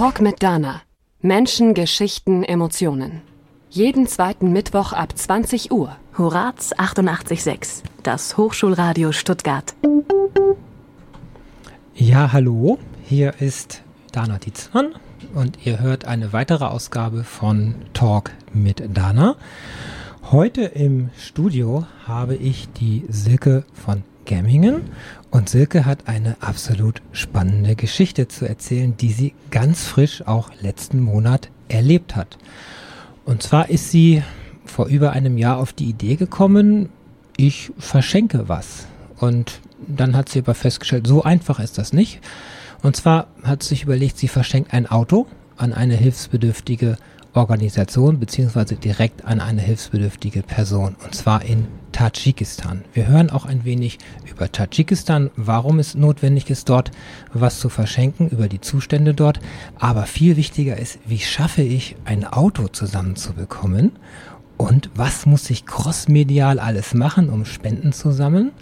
Talk mit Dana. Menschen, Geschichten, Emotionen. Jeden zweiten Mittwoch ab 20 Uhr. Horaz 88.6, das Hochschulradio Stuttgart. Ja, hallo, hier ist Dana Dietzmann und ihr hört eine weitere Ausgabe von Talk mit Dana. Heute im Studio habe ich die Silke von Gemmingen und Silke hat eine absolut spannende Geschichte zu erzählen, die sie ganz frisch auch letzten Monat erlebt hat. Und zwar ist sie vor über einem Jahr auf die Idee gekommen, ich verschenke was. Und dann hat sie aber festgestellt, so einfach ist das nicht. Und zwar hat sie sich überlegt, sie verschenkt ein Auto an eine hilfsbedürftige Organisation beziehungsweise direkt an eine hilfsbedürftige Person und zwar in Tadschikistan. Wir hören auch ein wenig über Tadschikistan, warum es notwendig ist, dort was zu verschenken, über die Zustände dort. Aber viel wichtiger ist, wie schaffe ich ein Auto zusammenzubekommen und was muss ich crossmedial alles machen, um Spenden zu sammeln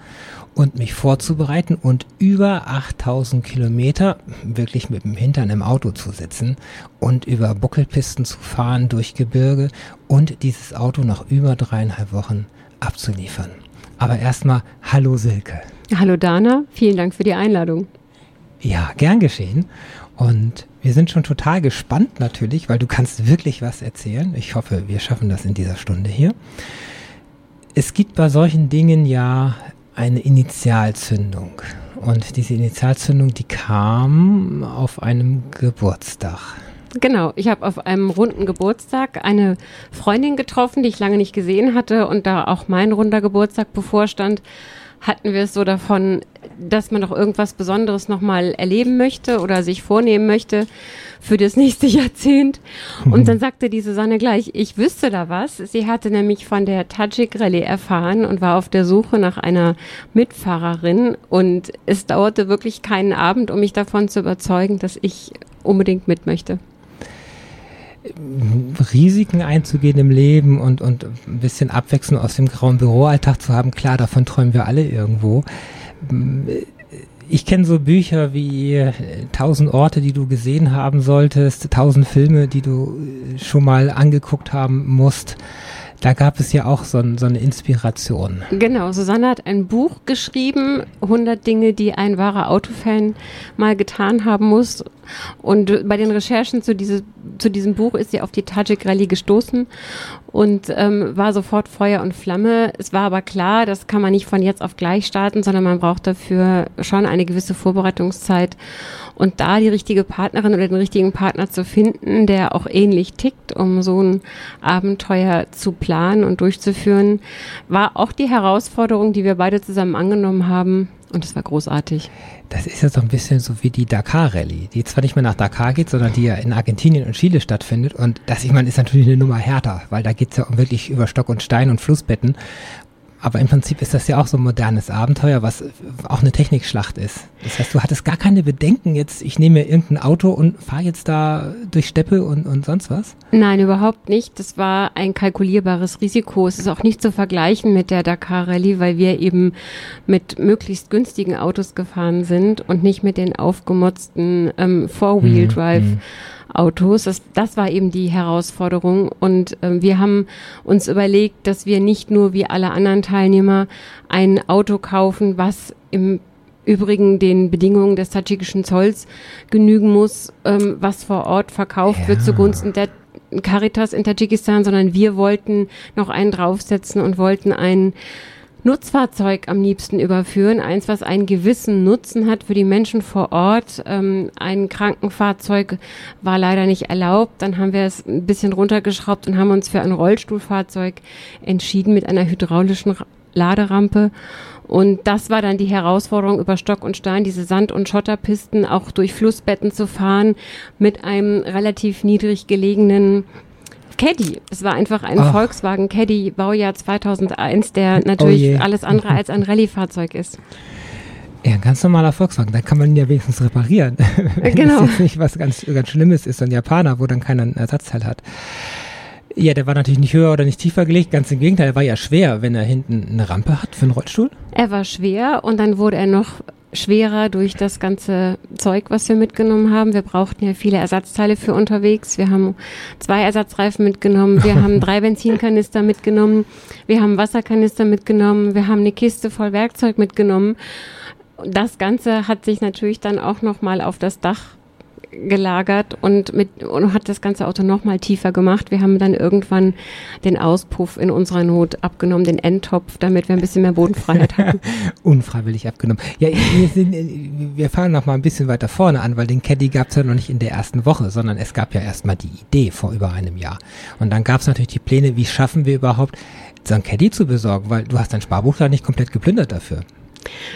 und mich vorzubereiten und über 8000 Kilometer wirklich mit dem Hintern im Auto zu sitzen und über Buckelpisten zu fahren durch Gebirge und dieses Auto nach über dreieinhalb Wochen abzuliefern. Aber erstmal, hallo Silke. Hallo Dana, vielen Dank für die Einladung. Ja, gern geschehen. Und wir sind schon total gespannt natürlich, weil du kannst wirklich was erzählen. Ich hoffe, wir schaffen das in dieser Stunde hier. Es gibt bei solchen Dingen ja eine Initialzündung. Und diese Initialzündung, die kam auf einem Geburtstag. Genau, ich habe auf einem runden Geburtstag eine Freundin getroffen, die ich lange nicht gesehen hatte und da auch mein runder Geburtstag bevorstand, hatten wir es so davon, dass man doch irgendwas Besonderes nochmal erleben möchte oder sich vornehmen möchte für das nächste Jahrzehnt. Und dann sagte die Susanne gleich, ich wüsste da was. Sie hatte nämlich von der Tajik Rallye erfahren und war auf der Suche nach einer Mitfahrerin. Und es dauerte wirklich keinen Abend, um mich davon zu überzeugen, dass ich unbedingt mit möchte. Risiken einzugehen im Leben und, und ein bisschen Abwechslung aus dem grauen Büroalltag zu haben, klar, davon träumen wir alle irgendwo. Ich kenne so Bücher wie äh, Tausend Orte, die du gesehen haben solltest, Tausend Filme, die du äh, schon mal angeguckt haben musst. Da gab es ja auch so, so, eine Inspiration. Genau, Susanne hat ein Buch geschrieben, 100 Dinge, die ein wahrer Autofan mal getan haben muss. Und bei den Recherchen zu, diese, zu diesem Buch ist sie auf die Tajik Rallye gestoßen und ähm, war sofort Feuer und Flamme. Es war aber klar, das kann man nicht von jetzt auf gleich starten, sondern man braucht dafür schon eine gewisse Vorbereitungszeit. Und da die richtige Partnerin oder den richtigen Partner zu finden, der auch ähnlich tickt, um so ein Abenteuer zu planen und durchzuführen, war auch die Herausforderung, die wir beide zusammen angenommen haben. Und es war großartig. Das ist ja so ein bisschen so wie die Dakar-Rallye, die zwar nicht mehr nach Dakar geht, sondern die ja in Argentinien und Chile stattfindet. Und das, ich meine, ist natürlich eine Nummer härter, weil da geht es ja wirklich über Stock und Stein und Flussbetten. Aber im Prinzip ist das ja auch so ein modernes Abenteuer, was auch eine Technikschlacht ist. Das heißt, du hattest gar keine Bedenken jetzt, ich nehme mir irgendein Auto und fahre jetzt da durch Steppe und, und sonst was? Nein, überhaupt nicht. Das war ein kalkulierbares Risiko. Es ist auch nicht zu vergleichen mit der Dakar Rallye, weil wir eben mit möglichst günstigen Autos gefahren sind und nicht mit den aufgemotzten ähm, Four-Wheel-Drive. Mhm. Autos. Das, das war eben die Herausforderung. Und äh, wir haben uns überlegt, dass wir nicht nur wie alle anderen Teilnehmer ein Auto kaufen, was im Übrigen den Bedingungen des tadschikischen Zolls genügen muss, ähm, was vor Ort verkauft ja. wird zugunsten der Caritas in Tadschikistan, sondern wir wollten noch einen draufsetzen und wollten einen Nutzfahrzeug am liebsten überführen, eins, was einen gewissen Nutzen hat für die Menschen vor Ort. Ähm, ein Krankenfahrzeug war leider nicht erlaubt. Dann haben wir es ein bisschen runtergeschraubt und haben uns für ein Rollstuhlfahrzeug entschieden mit einer hydraulischen Laderampe. Und das war dann die Herausforderung, über Stock und Stein diese Sand- und Schotterpisten auch durch Flussbetten zu fahren mit einem relativ niedrig gelegenen Caddy. Es war einfach ein Ach. Volkswagen Caddy Baujahr 2001, der natürlich oh alles andere als ein Rallye-Fahrzeug ist. Ja, ein ganz normaler Volkswagen, da kann man ihn ja wenigstens reparieren. Wenn genau. es jetzt nicht was ganz, ganz Schlimmes ist, so ein Japaner, wo dann keiner einen Ersatzteil hat. Ja, der war natürlich nicht höher oder nicht tiefer gelegt, ganz im Gegenteil, er war ja schwer, wenn er hinten eine Rampe hat für einen Rollstuhl. Er war schwer und dann wurde er noch schwerer durch das ganze Zeug, was wir mitgenommen haben. Wir brauchten ja viele Ersatzteile für unterwegs. Wir haben zwei Ersatzreifen mitgenommen. Wir haben drei Benzinkanister mitgenommen. Wir haben Wasserkanister mitgenommen. Wir haben eine Kiste voll Werkzeug mitgenommen. Das Ganze hat sich natürlich dann auch nochmal auf das Dach gelagert und mit und hat das ganze Auto noch mal tiefer gemacht. Wir haben dann irgendwann den Auspuff in unserer Not abgenommen, den Endtopf, damit wir ein bisschen mehr Bodenfreiheit hatten. Unfreiwillig abgenommen. Ja, wir, sind, wir fahren noch mal ein bisschen weiter vorne an, weil den Caddy gab es ja noch nicht in der ersten Woche, sondern es gab ja erstmal die Idee vor über einem Jahr. Und dann gab es natürlich die Pläne, wie schaffen wir überhaupt, so ein Caddy zu besorgen, weil du hast dein Sparbuch da nicht komplett geplündert dafür.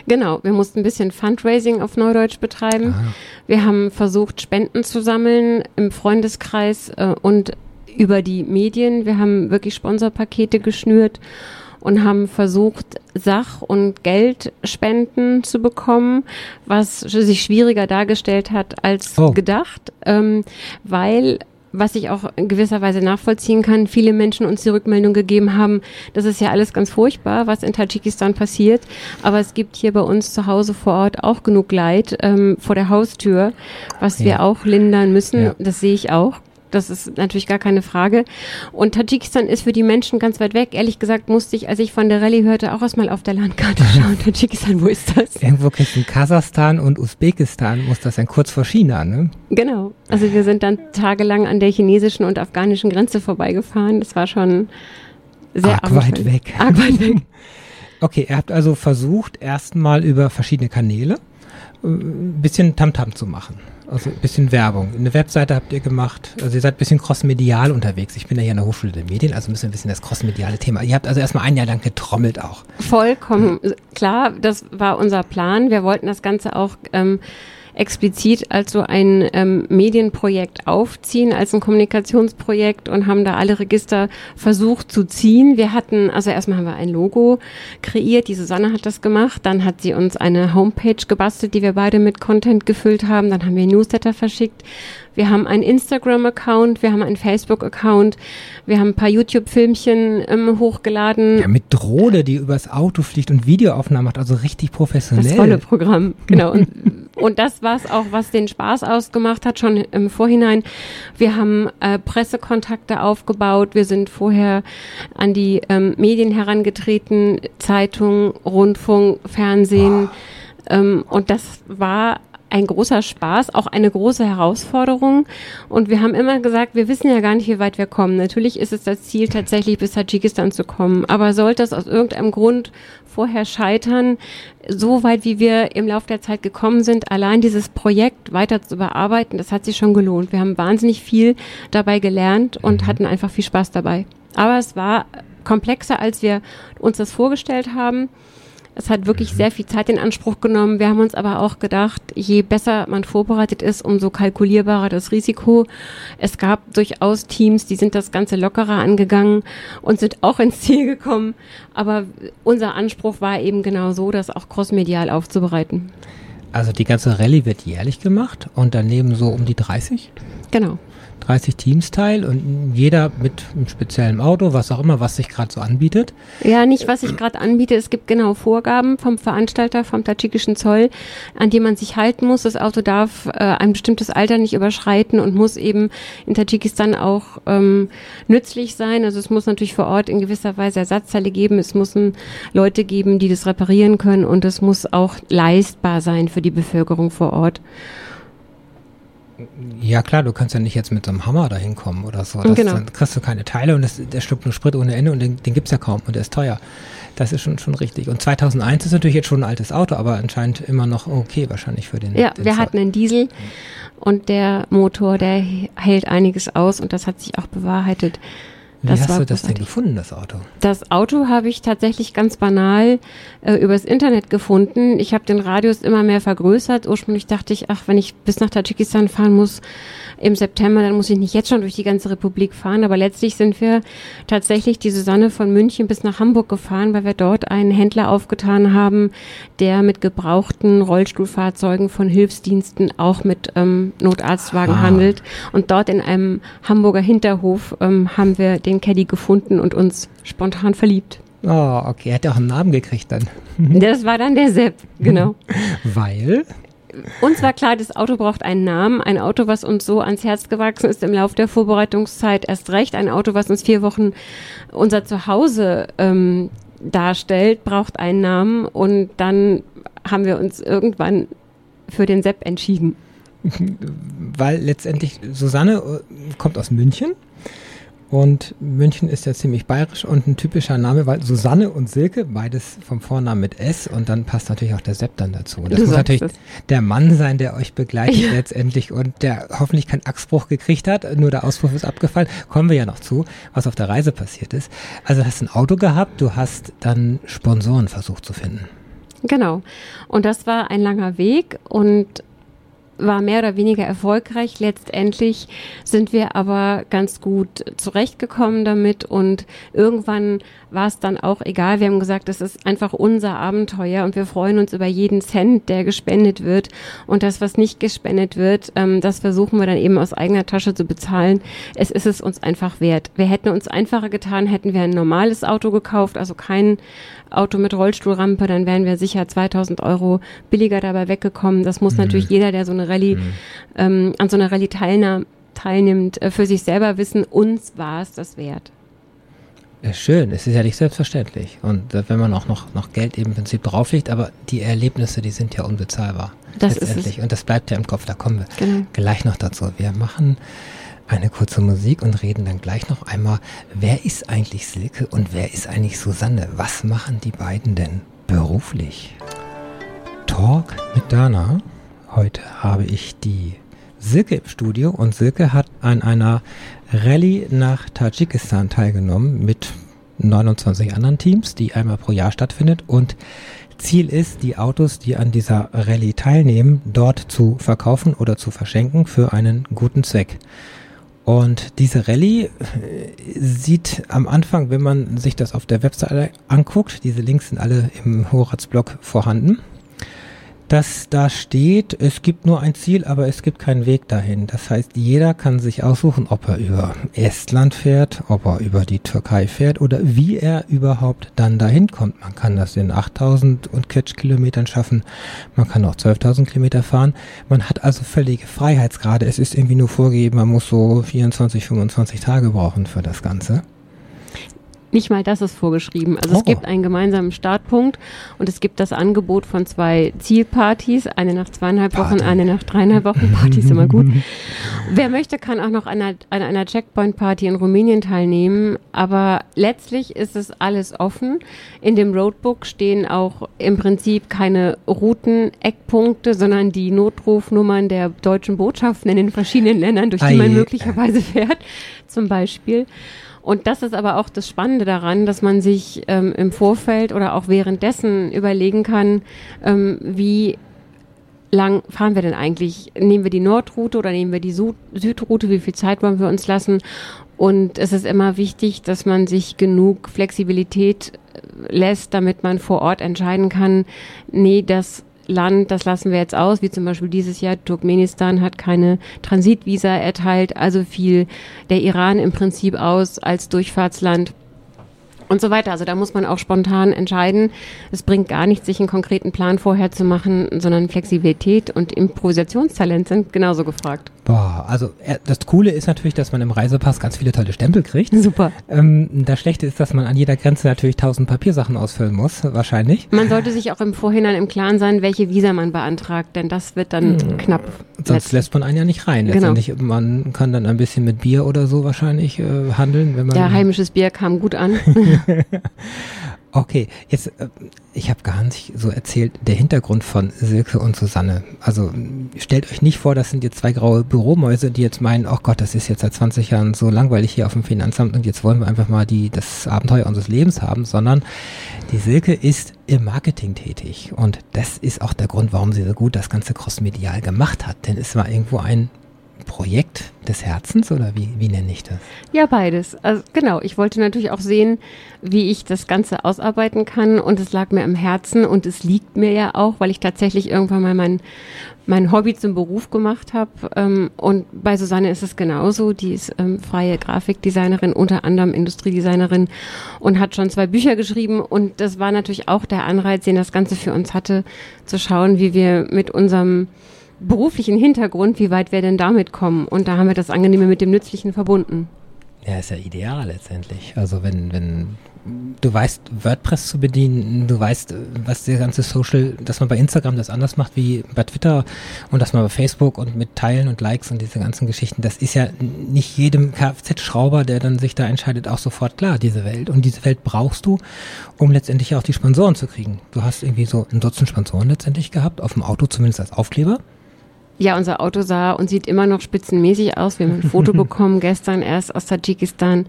Genau, wir mussten ein bisschen Fundraising auf Neudeutsch betreiben. Ah. Wir haben versucht, Spenden zu sammeln im Freundeskreis äh, und über die Medien. Wir haben wirklich Sponsorpakete geschnürt und haben versucht, Sach- und Geldspenden zu bekommen, was sich schwieriger dargestellt hat als oh. gedacht, ähm, weil was ich auch in gewisser Weise nachvollziehen kann, viele Menschen uns die Rückmeldung gegeben haben, das ist ja alles ganz furchtbar, was in Tadschikistan passiert, aber es gibt hier bei uns zu Hause vor Ort auch genug Leid ähm, vor der Haustür, was ja. wir auch lindern müssen, ja. das sehe ich auch. Das ist natürlich gar keine Frage. Und Tadschikistan ist für die Menschen ganz weit weg. Ehrlich gesagt musste ich, als ich von der Rallye hörte, auch erstmal auf der Landkarte schauen. Tadschikistan, wo ist das? Irgendwo in Kasachstan und Usbekistan muss das sein, kurz vor China, ne? Genau. Also wir sind dann tagelang an der chinesischen und afghanischen Grenze vorbeigefahren. Das war schon sehr arg weit weg. Arg weit weg. Okay, ihr habt also versucht, erstmal über verschiedene Kanäle ein äh, bisschen Tamtam -Tam zu machen. Also ein bisschen Werbung. Eine Webseite habt ihr gemacht. Also ihr seid ein bisschen crossmedial unterwegs. Ich bin ja hier an der Hochschule der Medien, also müssen wir ein bisschen das crossmediale Thema. Ihr habt also erstmal ein Jahr lang getrommelt auch. Vollkommen klar, das war unser Plan. Wir wollten das Ganze auch ähm, explizit als so ein ähm, Medienprojekt aufziehen, als ein Kommunikationsprojekt und haben da alle Register versucht zu ziehen. Wir hatten, also erstmal haben wir ein Logo kreiert, die Susanne hat das gemacht, dann hat sie uns eine Homepage gebastelt, die wir beide mit Content gefüllt haben, dann haben wir Newsletter verschickt wir haben einen Instagram-Account, wir haben einen Facebook-Account, wir haben ein paar YouTube-Filmchen ähm, hochgeladen. Ja, mit Drohne, die übers Auto fliegt und Videoaufnahmen macht, also richtig professionell. Das volle Programm, genau. Und, und das war es auch, was den Spaß ausgemacht hat, schon im Vorhinein. Wir haben äh, Pressekontakte aufgebaut, wir sind vorher an die ähm, Medien herangetreten, Zeitung, Rundfunk, Fernsehen. Oh. Ähm, und das war ein großer Spaß, auch eine große Herausforderung. Und wir haben immer gesagt, wir wissen ja gar nicht, wie weit wir kommen. Natürlich ist es das Ziel, tatsächlich bis Tadschikistan zu kommen. Aber sollte es aus irgendeinem Grund vorher scheitern, so weit wie wir im Laufe der Zeit gekommen sind, allein dieses Projekt weiter zu bearbeiten, das hat sich schon gelohnt. Wir haben wahnsinnig viel dabei gelernt und mhm. hatten einfach viel Spaß dabei. Aber es war komplexer, als wir uns das vorgestellt haben. Es hat wirklich sehr viel Zeit in Anspruch genommen. Wir haben uns aber auch gedacht, je besser man vorbereitet ist, umso kalkulierbarer das Risiko. Es gab durchaus Teams, die sind das Ganze lockerer angegangen und sind auch ins Ziel gekommen. Aber unser Anspruch war eben genau so, das auch crossmedial aufzubereiten. Also die ganze Rallye wird jährlich gemacht und daneben so um die 30? Genau. 30 Teams teil und jeder mit einem speziellen Auto, was auch immer, was sich gerade so anbietet. Ja, nicht was sich gerade anbietet. Es gibt genau Vorgaben vom Veranstalter, vom tadschikischen Zoll, an die man sich halten muss. Das Auto darf äh, ein bestimmtes Alter nicht überschreiten und muss eben in Tadschikistan auch ähm, nützlich sein. Also es muss natürlich vor Ort in gewisser Weise Ersatzteile geben. Es müssen Leute geben, die das reparieren können und es muss auch leistbar sein für die Bevölkerung vor Ort. Ja klar, du kannst ja nicht jetzt mit so einem Hammer da hinkommen oder so. Das, genau. Dann kriegst du keine Teile und das, der schluckt nur Sprit ohne Ende und den, den gibt es ja kaum und der ist teuer. Das ist schon, schon richtig. Und 2001 ist natürlich jetzt schon ein altes Auto, aber anscheinend immer noch okay wahrscheinlich für den. Ja, den wir Zoll. hatten einen Diesel und der Motor, der hält einiges aus und das hat sich auch bewahrheitet. Wie das hast du das denn gefunden, das Auto? Das Auto habe ich tatsächlich ganz banal äh, übers Internet gefunden. Ich habe den Radius immer mehr vergrößert. Ursprünglich dachte ich, ach, wenn ich bis nach Tadschikistan fahren muss im September, dann muss ich nicht jetzt schon durch die ganze Republik fahren. Aber letztlich sind wir tatsächlich die Susanne von München bis nach Hamburg gefahren, weil wir dort einen Händler aufgetan haben, der mit gebrauchten Rollstuhlfahrzeugen von Hilfsdiensten auch mit ähm, Notarztwagen ah. handelt. Und dort in einem Hamburger Hinterhof ähm, haben wir den den Caddy gefunden und uns spontan verliebt. Oh, okay. Er hat ja auch einen Namen gekriegt dann. Das war dann der Sepp, genau. Weil? Uns war klar, das Auto braucht einen Namen. Ein Auto, was uns so ans Herz gewachsen ist im Laufe der Vorbereitungszeit, erst recht. Ein Auto, was uns vier Wochen unser Zuhause ähm, darstellt, braucht einen Namen. Und dann haben wir uns irgendwann für den Sepp entschieden. Weil letztendlich Susanne äh, kommt aus München und München ist ja ziemlich bayerisch und ein typischer Name, weil Susanne und Silke, beides vom Vornamen mit S und dann passt natürlich auch der Sepp dann dazu. Und das du muss natürlich es. der Mann sein, der euch begleitet ja. letztendlich und der hoffentlich keinen Achsbruch gekriegt hat, nur der Auspuff ist abgefallen. Kommen wir ja noch zu, was auf der Reise passiert ist. Also du hast ein Auto gehabt, du hast dann Sponsoren versucht zu finden. Genau. Und das war ein langer Weg und war mehr oder weniger erfolgreich. Letztendlich sind wir aber ganz gut zurechtgekommen damit und irgendwann war es dann auch egal. Wir haben gesagt, das ist einfach unser Abenteuer und wir freuen uns über jeden Cent, der gespendet wird. Und das, was nicht gespendet wird, ähm, das versuchen wir dann eben aus eigener Tasche zu bezahlen. Es ist es uns einfach wert. Wir hätten uns einfacher getan, hätten wir ein normales Auto gekauft, also kein Auto mit Rollstuhlrampe, dann wären wir sicher 2000 Euro billiger dabei weggekommen. Das muss mhm. natürlich jeder, der so eine Rallye, mhm. ähm, an so einer Rallye teilnimmt, teilnimmt, äh, für sich selber wissen, uns war es das wert. Ja, schön, es ist ja nicht selbstverständlich. Und äh, wenn man auch noch, noch Geld eben im Prinzip drauflegt, aber die Erlebnisse, die sind ja unbezahlbar. Das letztendlich. Ist es. Und das bleibt ja im Kopf, da kommen wir genau. gleich noch dazu. Wir machen eine kurze Musik und reden dann gleich noch einmal, wer ist eigentlich Silke und wer ist eigentlich Susanne? Was machen die beiden denn beruflich? Talk mit Dana. Heute habe ich die Silke im Studio und Silke hat an einer Rallye nach Tadschikistan teilgenommen mit 29 anderen Teams, die einmal pro Jahr stattfindet und Ziel ist, die Autos, die an dieser Rallye teilnehmen, dort zu verkaufen oder zu verschenken für einen guten Zweck. Und diese Rallye äh, sieht am Anfang, wenn man sich das auf der Webseite anguckt, diese Links sind alle im Horatsblog vorhanden, dass da steht, es gibt nur ein Ziel, aber es gibt keinen Weg dahin. Das heißt, jeder kann sich aussuchen, ob er über Estland fährt, ob er über die Türkei fährt oder wie er überhaupt dann dahin kommt. Man kann das in 8000 und Quetsch Kilometern schaffen. Man kann auch 12.000 Kilometer fahren. Man hat also völlige Freiheitsgrade. Es ist irgendwie nur vorgegeben, man muss so 24, 25 Tage brauchen für das Ganze. Nicht mal das ist vorgeschrieben. Also oh. es gibt einen gemeinsamen Startpunkt und es gibt das Angebot von zwei Zielpartys, eine nach zweieinhalb Wochen, Party. eine nach dreieinhalb Wochen. Party ist immer gut. Wer möchte, kann auch noch an einer, an einer Checkpoint-Party in Rumänien teilnehmen. Aber letztlich ist es alles offen. In dem Roadbook stehen auch im Prinzip keine Routen-Eckpunkte, sondern die Notrufnummern der deutschen Botschaften in den verschiedenen Ländern, durch die Ei. man möglicherweise fährt, zum Beispiel. Und das ist aber auch das Spannende daran, dass man sich ähm, im Vorfeld oder auch währenddessen überlegen kann, ähm, wie lang fahren wir denn eigentlich? Nehmen wir die Nordroute oder nehmen wir die Süd Südroute? Wie viel Zeit wollen wir uns lassen? Und es ist immer wichtig, dass man sich genug Flexibilität äh, lässt, damit man vor Ort entscheiden kann, nee, das Land, das lassen wir jetzt aus, wie zum Beispiel dieses Jahr Turkmenistan hat keine Transitvisa erteilt, also fiel der Iran im Prinzip aus als Durchfahrtsland und so weiter. Also da muss man auch spontan entscheiden. Es bringt gar nichts, sich einen konkreten Plan vorher zu machen, sondern Flexibilität und Improvisationstalent sind genauso gefragt. Boah, also das Coole ist natürlich, dass man im Reisepass ganz viele tolle Stempel kriegt. Super. Ähm, das Schlechte ist, dass man an jeder Grenze natürlich tausend Papiersachen ausfüllen muss, wahrscheinlich. Man sollte sich auch im Vorhinein im Klaren sein, welche Visa man beantragt, denn das wird dann hm. knapp. Sonst lässt man einen ja nicht rein. Genau. Man kann dann ein bisschen mit Bier oder so wahrscheinlich äh, handeln, wenn man. Ja, heimisches Bier kam gut an. okay, jetzt, äh, ich habe gar nicht so erzählt, der Hintergrund von Silke und Susanne. Also stellt euch nicht vor, das sind jetzt zwei graue Büromäuse, die jetzt meinen, oh Gott, das ist jetzt seit 20 Jahren so langweilig hier auf dem Finanzamt und jetzt wollen wir einfach mal die, das Abenteuer unseres Lebens haben, sondern die Silke ist im Marketing tätig und das ist auch der Grund, warum sie so gut das ganze crossmedial gemacht hat, denn es war irgendwo ein Projekt, des Herzens oder wie, wie nenne ich das? Ja, beides. Also genau, ich wollte natürlich auch sehen, wie ich das Ganze ausarbeiten kann und es lag mir am Herzen und es liegt mir ja auch, weil ich tatsächlich irgendwann mal mein, mein Hobby zum Beruf gemacht habe. Ähm, und bei Susanne ist es genauso. Die ist ähm, freie Grafikdesignerin, unter anderem Industriedesignerin und hat schon zwei Bücher geschrieben. Und das war natürlich auch der Anreiz, den das Ganze für uns hatte, zu schauen, wie wir mit unserem beruflichen Hintergrund, wie weit wir denn damit kommen. Und da haben wir das Angenehme mit dem Nützlichen verbunden. Ja, ist ja ideal letztendlich. Also wenn, wenn du weißt, WordPress zu bedienen, du weißt, was der ganze Social, dass man bei Instagram das anders macht wie bei Twitter und dass man bei Facebook und mit Teilen und Likes und diese ganzen Geschichten, das ist ja nicht jedem Kfz-Schrauber, der dann sich da entscheidet, auch sofort klar, diese Welt. Und diese Welt brauchst du, um letztendlich auch die Sponsoren zu kriegen. Du hast irgendwie so ein Dutzend Sponsoren letztendlich gehabt, auf dem Auto zumindest als Aufkleber. Ja, unser Auto sah und sieht immer noch spitzenmäßig aus. Wir haben ein Foto bekommen gestern erst aus Tadschikistan,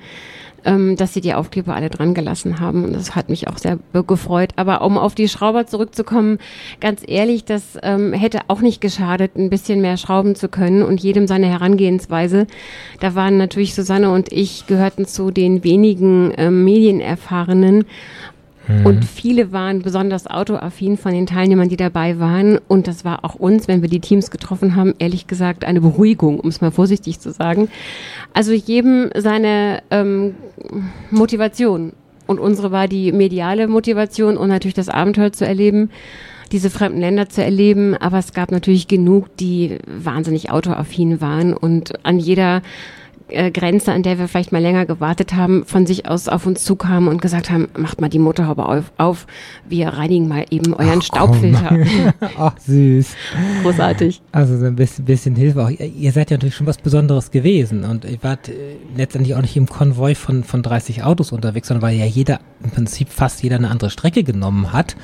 ähm, dass sie die Aufkleber alle dran gelassen haben. Und das hat mich auch sehr gefreut. Aber um auf die Schrauber zurückzukommen, ganz ehrlich, das ähm, hätte auch nicht geschadet, ein bisschen mehr schrauben zu können und jedem seine Herangehensweise. Da waren natürlich Susanne und ich gehörten zu den wenigen ähm, Medienerfahrenen. Mhm. Und viele waren besonders autoaffin von den Teilnehmern, die dabei waren. Und das war auch uns, wenn wir die Teams getroffen haben, ehrlich gesagt eine Beruhigung, um es mal vorsichtig zu sagen. Also jedem seine ähm, Motivation. Und unsere war die mediale Motivation und natürlich das Abenteuer zu erleben diese fremden Länder zu erleben, aber es gab natürlich genug, die wahnsinnig autoaffin waren und an jeder äh, Grenze, an der wir vielleicht mal länger gewartet haben, von sich aus auf uns zukamen und gesagt haben, macht mal die Motorhaube auf, auf wir reinigen mal eben euren Ach, Staubfilter. Ach, süß. Großartig. Also so ein bisschen, bisschen Hilfe auch. Ihr seid ja natürlich schon was Besonderes gewesen und ihr wart äh, letztendlich auch nicht im Konvoi von, von 30 Autos unterwegs, sondern weil ja jeder, im Prinzip fast jeder eine andere Strecke genommen hat.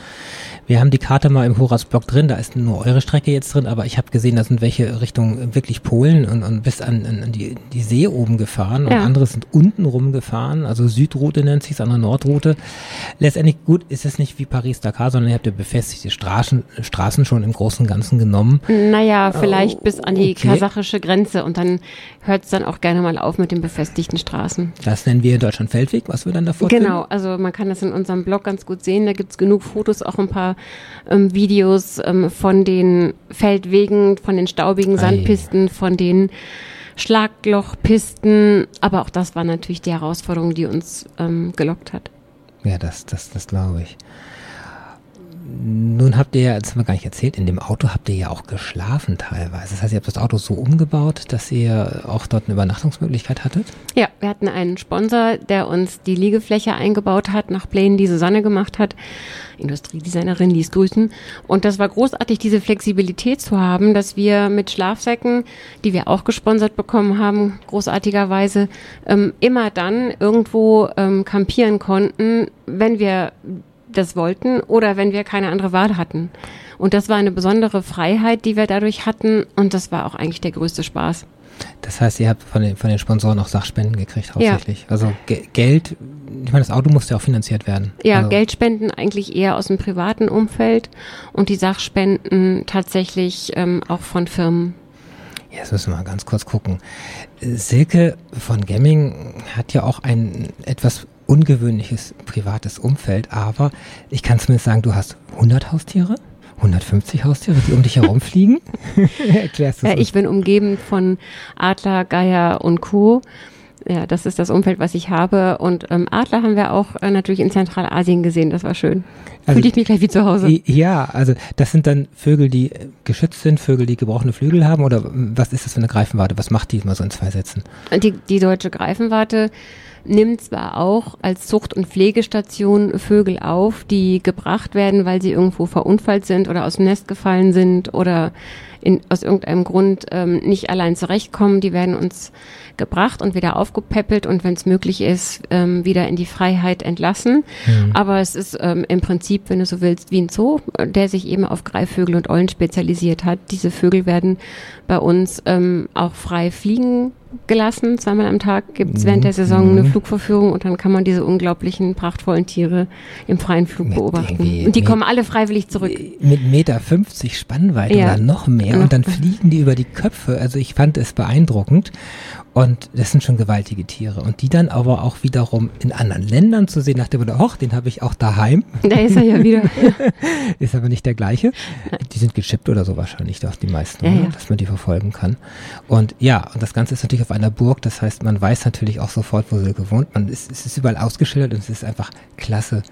Wir haben die Karte mal im Horas-Blog drin, da ist nur eure Strecke jetzt drin, aber ich habe gesehen, da sind welche Richtung wirklich Polen und, und bis an, an die, die See oben gefahren und ja. andere sind unten rumgefahren, also Südroute nennt sich andere Nordroute. Letztendlich gut ist es nicht wie Paris-Dakar, sondern ihr habt ja befestigte Straßen, Straßen schon im Großen und Ganzen genommen. Naja, vielleicht oh, bis an die okay. kasachische Grenze und dann hört es dann auch gerne mal auf mit den befestigten Straßen. Das nennen wir in Deutschland Feldweg, was wir dann davor Genau, finden. also man kann das in unserem Blog ganz gut sehen, da gibt es genug Fotos, auch ein paar ähm, Videos ähm, von den Feldwegen, von den staubigen Sandpisten, von den Schlaglochpisten. Aber auch das war natürlich die Herausforderung, die uns ähm, gelockt hat. Ja, das, das, das glaube ich. Nun habt ihr ja, das haben wir gar nicht erzählt, in dem Auto habt ihr ja auch geschlafen teilweise. Das heißt, ihr habt das Auto so umgebaut, dass ihr auch dort eine Übernachtungsmöglichkeit hattet? Ja, wir hatten einen Sponsor, der uns die Liegefläche eingebaut hat, nach Plänen, die Susanne gemacht hat. Industriedesignerin, ließ grüßen. Und das war großartig, diese Flexibilität zu haben, dass wir mit Schlafsäcken, die wir auch gesponsert bekommen haben, großartigerweise, ähm, immer dann irgendwo ähm, campieren konnten, wenn wir das wollten oder wenn wir keine andere Wahl hatten. Und das war eine besondere Freiheit, die wir dadurch hatten und das war auch eigentlich der größte Spaß. Das heißt, ihr habt von den, von den Sponsoren auch Sachspenden gekriegt, hauptsächlich. Ja. Also Ge Geld, ich meine, das Auto musste ja auch finanziert werden. Ja, also. Geldspenden eigentlich eher aus dem privaten Umfeld und die Sachspenden tatsächlich ähm, auch von Firmen. Jetzt müssen wir mal ganz kurz gucken. Silke von Gemming hat ja auch ein etwas ungewöhnliches privates Umfeld, aber ich kann zumindest sagen, du hast 100 Haustiere? 150 Haustiere, die um dich herumfliegen? Erklärst du ja, Ich bin umgeben von Adler, Geier und Co. Ja, das ist das Umfeld, was ich habe. Und ähm, Adler haben wir auch äh, natürlich in Zentralasien gesehen. Das war schön. Also, Fühlte ich mich gleich wie zu Hause. Ja, also das sind dann Vögel, die äh, geschützt sind, Vögel, die gebrochene Flügel haben. Oder was ist das für eine Greifenwarte? Was macht die mal so in zwei Sätzen? Die, die deutsche Greifenwarte nimmt zwar auch als Zucht- und Pflegestation Vögel auf, die gebracht werden, weil sie irgendwo verunfallt sind oder aus dem Nest gefallen sind oder in, aus irgendeinem Grund ähm, nicht allein zurechtkommen. Die werden uns gebracht und wieder aufgepäppelt und wenn es möglich ist, ähm, wieder in die Freiheit entlassen. Mhm. Aber es ist ähm, im Prinzip, wenn du so willst, wie ein Zoo, der sich eben auf Greifvögel und Eulen spezialisiert hat. Diese Vögel werden bei uns ähm, auch frei fliegen gelassen. Zweimal am Tag gibt es während der Saison eine Flugverführung und dann kann man diese unglaublichen, prachtvollen Tiere im freien Flug Mit beobachten. Und die kommen alle freiwillig zurück. Mit Meter 50 Spannweite Ja. oder noch mehr. Und dann fliegen die über die Köpfe. Also ich fand es beeindruckend. Und das sind schon gewaltige Tiere. Und die dann aber auch wiederum in anderen Ländern zu sehen, nach dem Motto, hoch, den habe ich auch daheim. Da ist er ja wieder. Ist aber nicht der gleiche. Die sind gechippt oder so wahrscheinlich, doch die meisten, Ja, oder? ja. dass man die verfolgen kann. Und ja, und das Ganze ist natürlich auf einer Burg. Das heißt, man weiß natürlich auch sofort, wo sie gewohnt. Man ist, es ist überall ausgeschildert und es ist einfach klasse.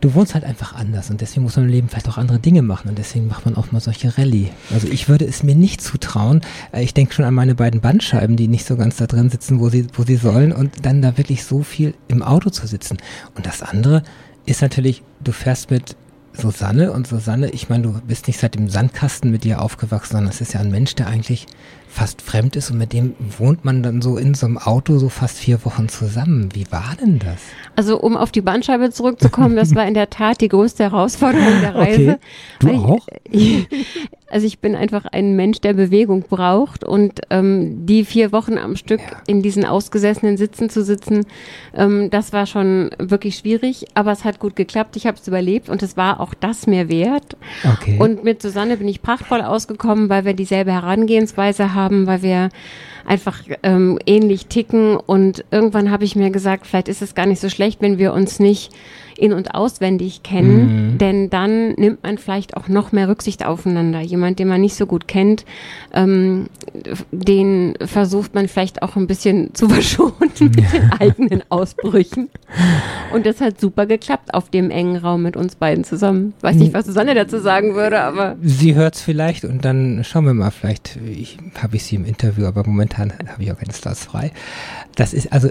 Du wohnst halt einfach anders und deswegen muss man im Leben vielleicht auch andere Dinge machen und deswegen macht man auch mal solche Rallye. Also ich würde es mir nicht zutrauen. Äh, Ich denke schon an meine beiden Bandscheiben, die nicht so ganz da drin sitzen, wo sie, wo sie sollen und dann da wirklich so viel im Auto zu sitzen. Und das andere ist natürlich, du fährst mit Susanne und Susanne, ich meine, du bist nicht seit dem Sandkasten mit dir aufgewachsen, sondern es ist ja ein Mensch, der eigentlich fast fremd ist und mit dem wohnt man dann so in so einem Auto so fast vier Wochen zusammen. Wie war denn das? Also um auf die Bandscheibe zurückzukommen, das war in der Tat die größte Herausforderung der Reise. Okay. Du Weil ich- auch? Also ich bin einfach ein Mensch, der Bewegung braucht und ähm, die vier Wochen am Stück Ja. in diesen ausgesessenen Sitzen zu sitzen, ähm, das war schon wirklich schwierig, aber es hat gut geklappt. Ich habe es überlebt und es war auch das mir wert. Okay. Und mit Susanne bin ich prachtvoll ausgekommen, weil wir dieselbe Herangehensweise haben, weil wir einfach ähm, ähnlich ticken. Und irgendwann habe ich mir gesagt, vielleicht ist es gar nicht so schlecht, wenn wir uns nicht in- und auswendig kennen, Mhm. denn dann nimmt man vielleicht auch noch mehr Rücksicht aufeinander. Jemand, den man nicht so gut kennt, ähm, den versucht man vielleicht auch ein bisschen zu verschonen mit den eigenen Ausbrüchen. Und das hat super geklappt auf dem engen Raum mit uns beiden zusammen. Weiß nicht, was Susanne dazu sagen würde, aber Sie hört's vielleicht und dann schauen wir mal, vielleicht ich, habe ich sie im Interview, aber momentan habe ich auch keine Slots frei. Das ist also,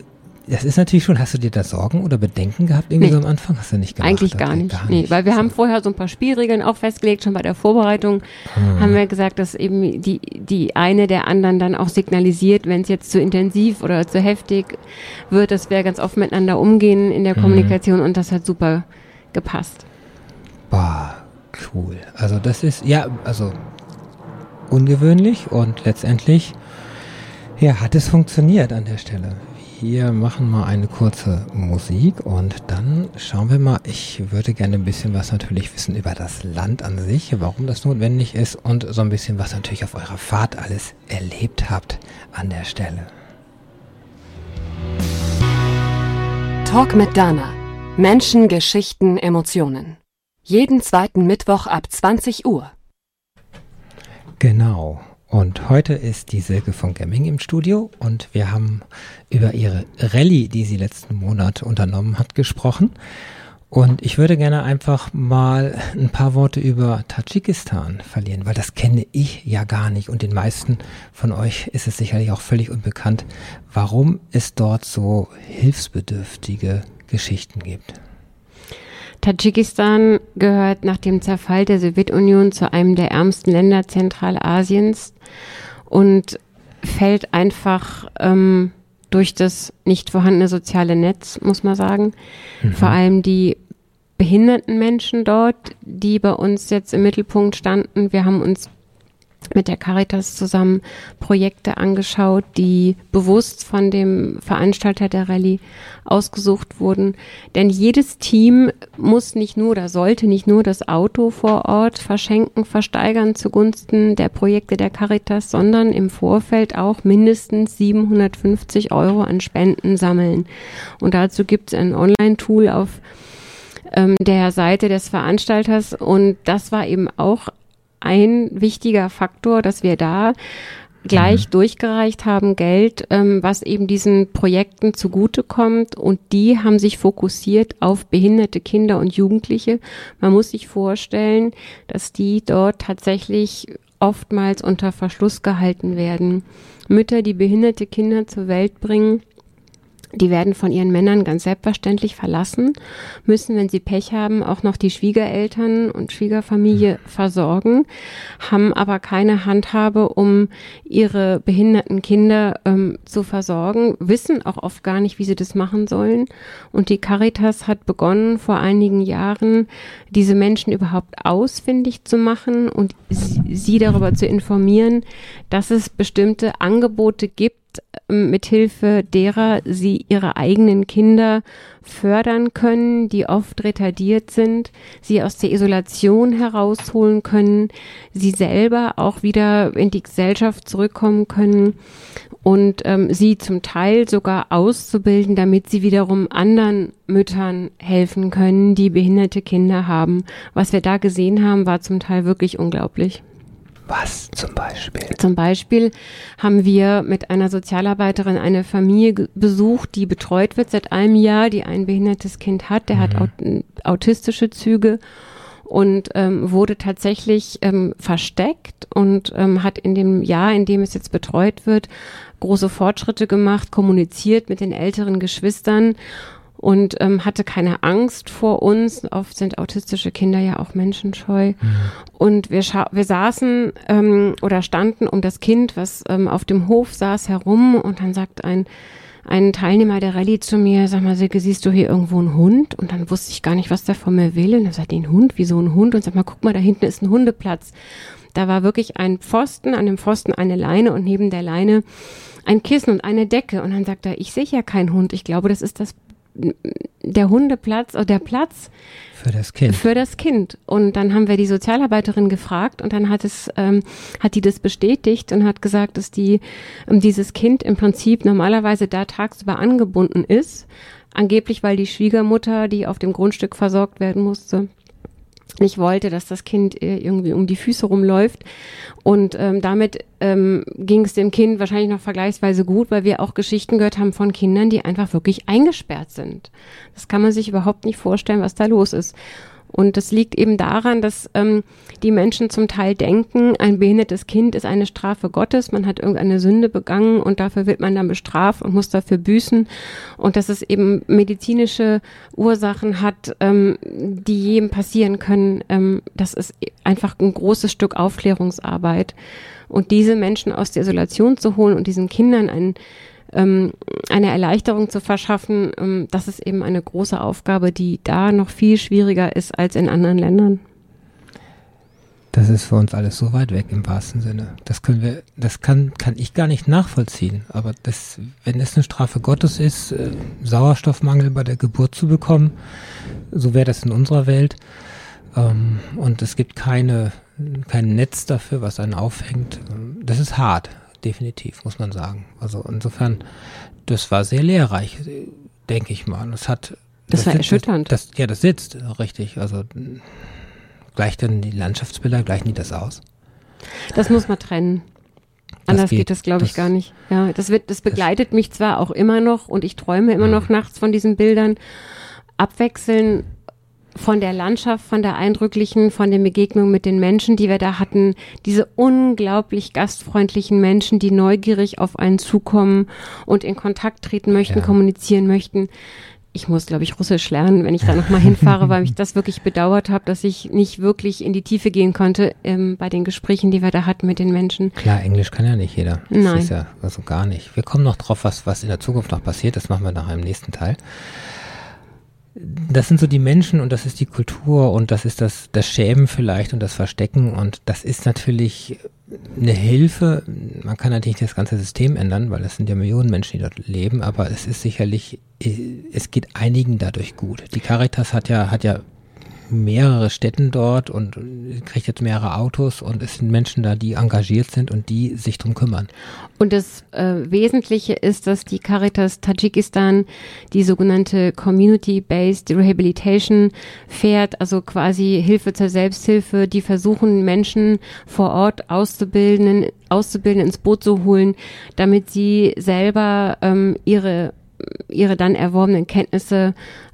das ist natürlich schon, hast du dir da Sorgen oder Bedenken gehabt irgendwie Nee. so am Anfang? Hast du nicht gemacht? eigentlich gar Okay, nicht. nee, weil wir haben vorher so ein paar Spielregeln auch festgelegt, schon bei der Vorbereitung Ah. haben wir gesagt, dass eben die, die eine der anderen dann auch signalisiert, wenn es jetzt zu intensiv oder zu heftig wird, dass wir ganz offen miteinander umgehen in der Mhm. Kommunikation und das hat super gepasst. Boah, cool. Also das ist, ja, also ungewöhnlich und letztendlich, ja, hat es funktioniert an der Stelle. Wir machen mal eine kurze Musik und dann schauen wir mal, ich würde gerne ein bisschen was natürlich wissen über das Land an sich, warum das notwendig ist und so ein bisschen was natürlich auf eurer Fahrt alles erlebt habt an der Stelle. Talk mit Dana. Menschen, Geschichten, Emotionen. Jeden zweiten Mittwoch ab 20 Uhr. Genau. Und heute ist die Silke von Gemming im Studio und wir haben über ihre Rallye, die sie letzten Monat unternommen hat, gesprochen. Und ich würde gerne einfach mal ein paar Worte über Tadschikistan verlieren, weil das kenne ich ja gar nicht und den meisten von euch ist es sicherlich auch völlig unbekannt, warum es dort so hilfsbedürftige Geschichten gibt. Tadschikistan gehört nach dem Zerfall der Sowjetunion zu einem der ärmsten Länder Zentralasiens und fällt einfach ähm, durch das nicht vorhandene soziale Netz, muss man sagen. Vor allem die behinderten Menschen dort, die bei uns jetzt im Mittelpunkt standen. Wir haben uns mit der Caritas zusammen Projekte angeschaut, die bewusst von dem Veranstalter der Rallye ausgesucht wurden. Denn jedes Team muss nicht nur oder sollte nicht nur das Auto vor Ort verschenken, versteigern zugunsten der Projekte der Caritas, sondern im Vorfeld auch mindestens 750 Euro an Spenden sammeln. Und dazu gibt es ein Online-Tool auf ähm, der Seite des Veranstalters und das war eben auch ein wichtiger Faktor, dass wir da gleich durchgereicht haben, Geld, ähm, was eben diesen Projekten zugutekommt. Und die haben sich fokussiert auf behinderte Kinder und Jugendliche. Man muss sich vorstellen, dass die dort tatsächlich oftmals unter Verschluss gehalten werden. Mütter, die behinderte Kinder zur Welt bringen, die werden von ihren Männern ganz selbstverständlich verlassen, müssen, wenn sie Pech haben, auch noch die Schwiegereltern und Schwiegerfamilie versorgen, haben aber keine Handhabe, um ihre behinderten Kinder ähm, zu versorgen, wissen auch oft gar nicht, wie sie das machen sollen. Und die Caritas hat begonnen, vor einigen Jahren diese Menschen überhaupt ausfindig zu machen und sie darüber zu informieren, dass es bestimmte Angebote gibt, ist, ähm, mit Hilfe derer sie ihre eigenen Kinder fördern können, die oft retardiert sind, sie aus der Isolation herausholen können, sie selber auch wieder in die Gesellschaft zurückkommen können und ähm, sie zum Teil sogar auszubilden, damit sie wiederum anderen Müttern helfen können, die behinderte Kinder haben. Was wir da gesehen haben, war zum Teil wirklich unglaublich. Was zum Beispiel? Zum Beispiel haben wir mit einer Sozialarbeiterin eine Familie besucht, die betreut wird seit einem Jahr, die ein behindertes Kind hat, der mhm. hat aut autistische Züge und ähm, wurde tatsächlich ähm, versteckt und ähm, hat in dem Jahr, in dem es jetzt betreut wird, große Fortschritte gemacht, kommuniziert mit den älteren Geschwistern und ähm, hatte keine Angst vor uns. Oft sind autistische Kinder ja auch menschenscheu. Mhm. Und wir, wir saßen ähm, oder standen um das Kind, was ähm, auf dem Hof saß, herum und dann sagt ein ein Teilnehmer der Rallye zu mir, sag mal, Silke, siehst du hier irgendwo einen Hund? Und dann wusste ich gar nicht, was der von mir will. Und dann sagt er, ein Hund? Wieso ein Hund? Und sag mal, guck mal, da hinten ist ein Hundeplatz. Da war wirklich ein Pfosten, an dem Pfosten eine Leine und neben der Leine ein Kissen und eine Decke. Und dann sagt er, ich sehe ja keinen Hund. Ich glaube, das ist das der Hundeplatz oder der Platz für das Kind. Für das Kind. Und dann haben wir die Sozialarbeiterin gefragt und dann hat es, ähm, hat die das bestätigt und hat gesagt, dass die ähm, dieses Kind im Prinzip normalerweise da tagsüber angebunden ist. Angeblich, weil die Schwiegermutter, die auf dem Grundstück versorgt werden musste, nicht wollte, dass das Kind äh, irgendwie um die Füße rumläuft. Und ähm, damit ähm, ging es dem Kind wahrscheinlich noch vergleichsweise gut, weil wir auch Geschichten gehört haben von Kindern, die einfach wirklich eingesperrt sind. Das kann man sich überhaupt nicht vorstellen, was da los ist. Und das liegt eben daran, dass ähm, die Menschen zum Teil denken, ein behindertes Kind ist eine Strafe Gottes, man hat irgendeine Sünde begangen und dafür wird man dann bestraft und muss dafür büßen. Und dass es eben medizinische Ursachen hat, ähm, die jedem passieren können, ähm, das ist einfach ein großes Stück Aufklärungsarbeit. Und diese Menschen aus der Isolation zu holen und diesen Kindern ein ähm, eine Erleichterung zu verschaffen, ähm, das ist eben eine große Aufgabe, die da noch viel schwieriger ist als in anderen Ländern. Das ist für uns alles so weit weg im wahrsten Sinne. Das können wir, das kann, kann ich gar nicht nachvollziehen. Aber das, wenn es eine Strafe Gottes ist, äh, Sauerstoffmangel bei der Geburt zu bekommen, so wäre das in unserer Welt. Ähm, und es gibt keine, kein Netz dafür, was einen aufhängt. Das ist hart definitiv, muss man sagen. Also insofern, das war sehr lehrreich, denke ich mal. Das hat. Das, das war erschütternd. Das, ja, das sitzt richtig. Also gleicht dann die Landschaftsbilder, gleichen die das aus? Das muss man trennen. Anders geht, geht, das, glaube ich, gar nicht. Ja, das wird, das begleitet das mich zwar auch immer noch und ich träume immer noch nachts von diesen Bildern. Abwechseln von der Landschaft, von der eindrücklichen, von den Begegnungen mit den Menschen, die wir da hatten, diese unglaublich gastfreundlichen Menschen, die neugierig auf einen zukommen und in Kontakt treten möchten, ja. kommunizieren möchten. Ich muss, glaube ich, Russisch lernen, wenn ich da nochmal hinfahre, weil ich das wirklich bedauert habe, dass ich nicht wirklich in die Tiefe gehen konnte ähm, bei den Gesprächen, die wir da hatten mit den Menschen. Klar, Englisch kann ja nicht jeder. Das Nein. ist ja also gar nicht. Wir kommen noch drauf, was, was in der Zukunft noch passiert. Das machen wir nachher im nächsten Teil das sind so die Menschen und das ist die Kultur und das ist das, das Schämen vielleicht und das Verstecken und das ist natürlich eine Hilfe. Man kann natürlich das ganze System ändern, weil es sind ja Millionen Menschen, die dort leben, aber es ist sicherlich, es geht einigen dadurch gut. Die Caritas hat ja, hat ja mehrere Städten dort und kriegt jetzt mehrere Autos und es sind Menschen da, die engagiert sind und die sich drum kümmern. Und das äh, Wesentliche ist, dass die Caritas Tadschikistan die sogenannte Community-Based Rehabilitation fährt, also quasi Hilfe zur Selbsthilfe, die versuchen Menschen vor Ort auszubilden, auszubilden, ins Boot zu holen, damit sie selber ähm, ihre ihre dann erworbenen Kenntnisse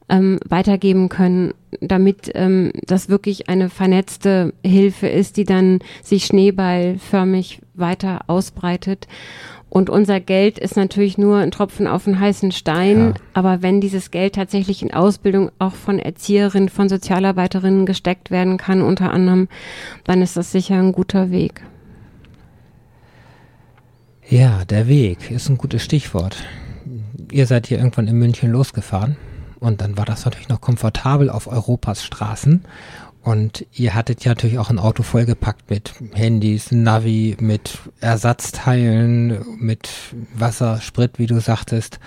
ähm, weitergeben können, damit ähm, das wirklich eine vernetzte Hilfe ist, die dann sich schneeballförmig weiter ausbreitet. Und unser Geld ist natürlich nur ein Tropfen auf einen heißen Stein. Ja. Aber wenn dieses Geld tatsächlich in Ausbildung auch von Erzieherinnen, von Sozialarbeiterinnen gesteckt werden kann, unter anderem, dann ist das sicher ein guter Weg. Ja, der Weg ist ein gutes Stichwort. Ihr seid hier irgendwann in München losgefahren. Und dann war das natürlich noch komfortabel auf Europas Straßen. Und ihr hattet ja natürlich auch ein Auto vollgepackt mit Handys, Navi, mit Ersatzteilen, mit Wasser, Sprit, wie du sagtest.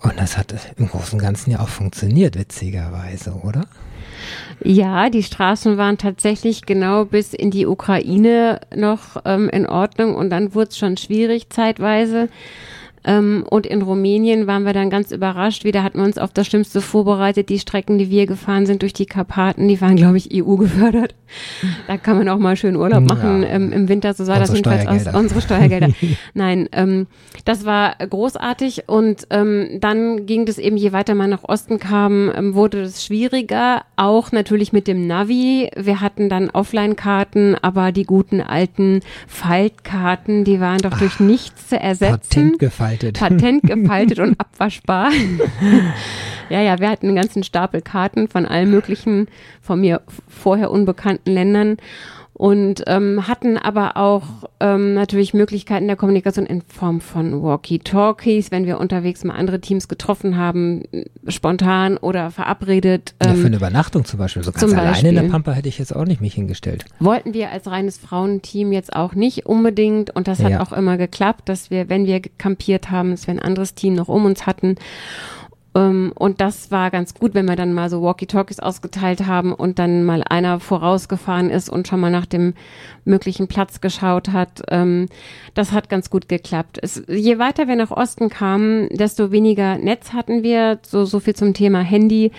Und das hat im Großen und Ganzen ja auch funktioniert, witzigerweise, oder? Ja, die Straßen waren tatsächlich genau bis in die Ukraine noch ähm, in Ordnung und dann wurde es schon schwierig zeitweise. Ähm, und in Rumänien waren wir dann ganz überrascht. Wieder hatten wir uns auf das Schlimmste vorbereitet. Die Strecken, die wir gefahren sind durch die Karpaten, die waren, glaube ich, EU gefördert. Da kann man auch mal schön Urlaub machen ja. ähm, im Winter. So sah das jedenfalls aus. Unsere Steuergelder. Nein, ähm, das war großartig. Und ähm, dann ging das eben, je weiter man nach Osten kam, ähm, wurde es schwieriger. Auch natürlich mit dem Navi. Wir hatten dann Offline-Karten, aber die guten alten Faltkarten, die waren doch Ach, durch nichts zu ersetzen. Patent gefaltet gefaltet. Patent gefaltet und abwaschbar. ja, ja, wir hatten einen ganzen Stapel Karten von allen möglichen, von mir vorher unbekannten Ländern und ähm, hatten aber auch ähm, natürlich Möglichkeiten der Kommunikation in Form von Walkie-Talkies, wenn wir unterwegs mal andere Teams getroffen haben, spontan oder verabredet. Ähm, ja, für ähm, eine Übernachtung zum Beispiel. So ganz alleine Beispiel. in der Pampa hätte ich jetzt auch nicht mich hingestellt. Wollten wir als reines Frauenteam jetzt auch nicht unbedingt und das hat ja. auch immer geklappt, dass wir, wenn wir campiert haben, dass wir ein anderes Team noch um uns hatten und das war ganz gut, wenn wir dann mal so Walkie-Talkies ausgeteilt haben und dann mal einer vorausgefahren ist und schon mal nach dem möglichen Platz geschaut hat. Ähm, das hat ganz gut geklappt. Es, je weiter wir nach Osten kamen, desto weniger Netz hatten wir. So, so viel zum Thema Handy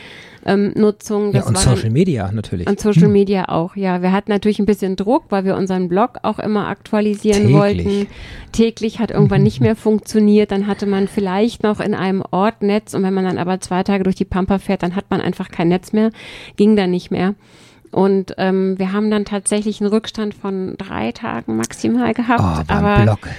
ähm, Nutzung. Das ja, und Social Media natürlich. Und Social hm. Media auch, ja. Wir hatten natürlich ein bisschen Druck, weil wir unseren Blog auch immer aktualisieren Täglich. wollten. Täglich hat irgendwann nicht mehr funktioniert. Dann hatte man vielleicht noch in einem Ort Netz und wenn man dann aber zwei Tage durch die Pampa fährt, dann hat man einfach kein Netz mehr. Ging dann nicht mehr. Und ähm, wir haben dann tatsächlich einen Rückstand von drei Tagen maximal gehabt. Oh, aber Blog.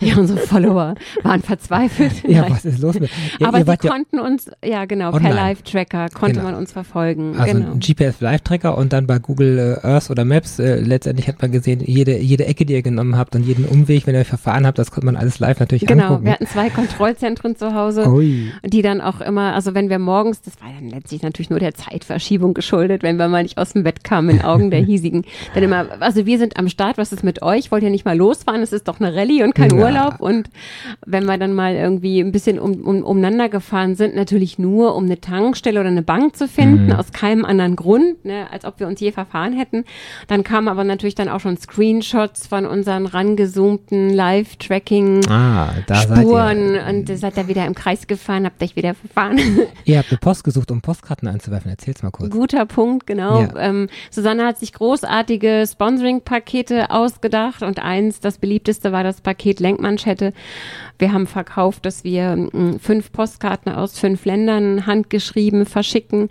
Ja, unsere Follower waren verzweifelt. Ja, was ist los mit? Ja, Aber sie konnten ja uns, ja genau, online. per Live-Tracker konnte genau. man uns verfolgen. Also genau. ein GPS-Live-Tracker und dann bei Google äh, Earth oder Maps, äh, letztendlich hat man gesehen, jede, jede Ecke, die ihr genommen habt und jeden Umweg, wenn ihr verfahren habt, das konnte man alles live natürlich genau. angucken. Genau, wir hatten zwei Kontrollzentren zu Hause, Ui. die dann auch immer, also wenn wir morgens, das war dann letztlich natürlich nur der Zeitverschiebung geschuldet, wenn wir mal nicht aus dem Bett kamen in Augen der hiesigen, dann immer, also wir sind am Start, was ist mit euch? Wollt ihr nicht mal losfahren? Es ist doch eine Rallye und kein ja. Urlaub. Und wenn wir dann mal irgendwie ein bisschen um, um, umeinander gefahren sind, natürlich nur, um eine Tankstelle oder eine Bank zu finden, mhm. aus keinem anderen Grund, ne, als ob wir uns je verfahren hätten. Dann kamen aber natürlich dann auch schon Screenshots von unseren rangezoomten Live-Tracking-Spuren ah, und ihr seid da wieder im Kreis gefahren, habt euch wieder verfahren. Ihr habt eine Post gesucht, um Postkarten einzuwerfen. Erzähl's mal kurz. Guter Punkt, genau. Ja. Ähm, Susanne hat sich großartige Sponsoring-Pakete ausgedacht und eins, das beliebteste war das Paket Lenkmanschette. Wir haben verkauft, dass wir mm, fünf Postkarten aus fünf Ländern handgeschrieben verschicken.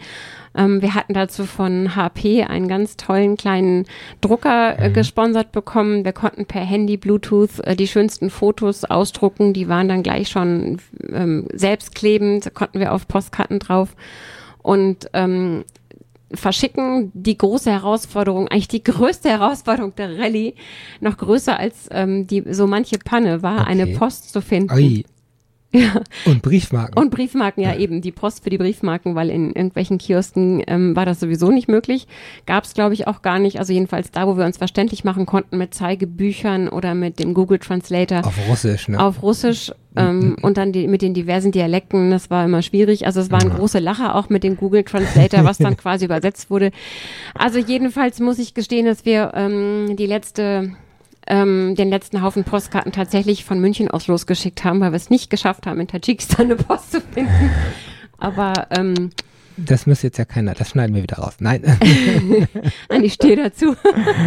Ähm, wir hatten dazu von HP einen ganz tollen kleinen Drucker äh, mhm. gesponsert bekommen. Wir konnten per Handy, Bluetooth äh, die schönsten Fotos ausdrucken. Die waren dann gleich schon ähm, selbstklebend, konnten wir auf Postkarten drauf. Und ähm, verschicken die große Herausforderung, eigentlich die größte Herausforderung der Rallye, noch größer als ähm, die so manche Panne war, okay. eine Post zu finden. Oi. Ja. Und Briefmarken. Und Briefmarken, ja, ja, eben, die Post für die Briefmarken, weil in irgendwelchen Kiosken ähm, war das sowieso nicht möglich. Gab es, glaube ich, auch gar nicht. Also jedenfalls da, wo wir uns verständlich machen konnten mit Zeigebüchern oder mit dem Google Translator. Auf Russisch, ne? Auf Russisch ähm, mhm. und dann die, mit den diversen Dialekten, das war immer schwierig. Also es waren ja. große Lacher auch mit dem Google Translator, was dann quasi übersetzt wurde. Also jedenfalls muss ich gestehen, dass wir ähm, die letzte ähm, den letzten Haufen Postkarten tatsächlich von München aus losgeschickt haben, weil wir es nicht geschafft haben, in Tadschikistan eine Post zu finden. Aber ähm, das müsste jetzt ja keiner, das schneiden wir wieder raus. Nein. Nein, ich stehe dazu.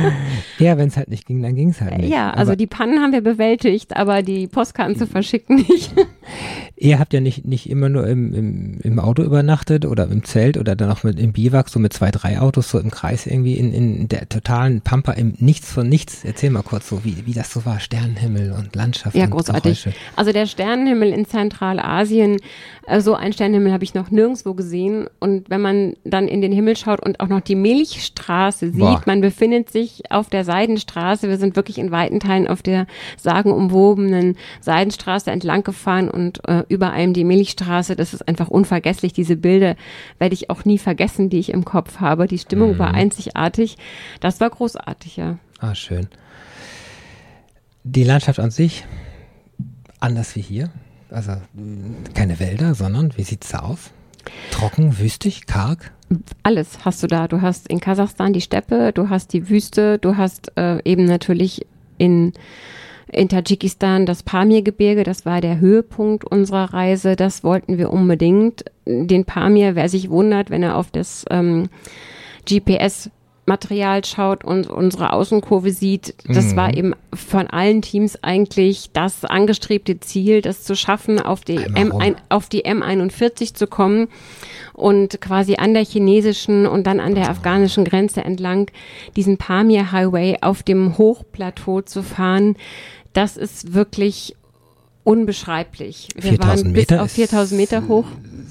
ja, wenn es halt nicht ging, dann ging es halt nicht. Ja, also aber die Pannen haben wir bewältigt, aber die Postkarten zu verschicken nicht. Ihr habt ja nicht, nicht immer nur im, im, im Auto übernachtet oder im Zelt oder dann auch mit im Biwak, so mit zwei, drei Autos, so im Kreis irgendwie in, in der totalen Pampa, im Nichts von Nichts. Erzähl mal kurz so, wie, wie das so war, Sternenhimmel und Landschaft. Ja, und großartig. Geräusche. Also der Sternenhimmel in Zentralasien, äh, so ein Sternenhimmel habe ich noch nirgendwo gesehen Und wenn man dann in den Himmel schaut und auch noch die Milchstraße sieht, Boah. man befindet sich auf der Seidenstraße. Wir sind wirklich in weiten Teilen auf der sagenumwobenen Seidenstraße entlang gefahren und äh, über einem die Milchstraße. Das ist einfach unvergesslich. Diese Bilder werde ich auch nie vergessen, die ich im Kopf habe. Die Stimmung war einzigartig. Das war großartig, ja. Ah, schön. Die Landschaft an sich, anders wie hier. Also mh, keine Wälder, sondern wie sieht's da aus? Trocken, wüstig, karg? alles hast du da. Du hast in Kasachstan die Steppe, du hast die Wüste, du hast äh, eben natürlich in, in Tadschikistan das Pamir-Gebirge. Das war der Höhepunkt unserer Reise. Das wollten wir unbedingt. Den Pamir, wer sich wundert, wenn er auf das ähm, GPS Material schaut und unsere Außenkurve sieht, das Mhm. war eben von allen Teams eigentlich das angestrebte Ziel, das zu schaffen, auf die, Einmal rum. M1, auf die M41 zu kommen und quasi an der chinesischen und dann an der afghanischen Grenze entlang diesen Pamir Highway auf dem Hochplateau zu fahren. Das ist wirklich unbeschreiblich. Wir 4000 waren bis Meter auf ist 4000 Meter hoch.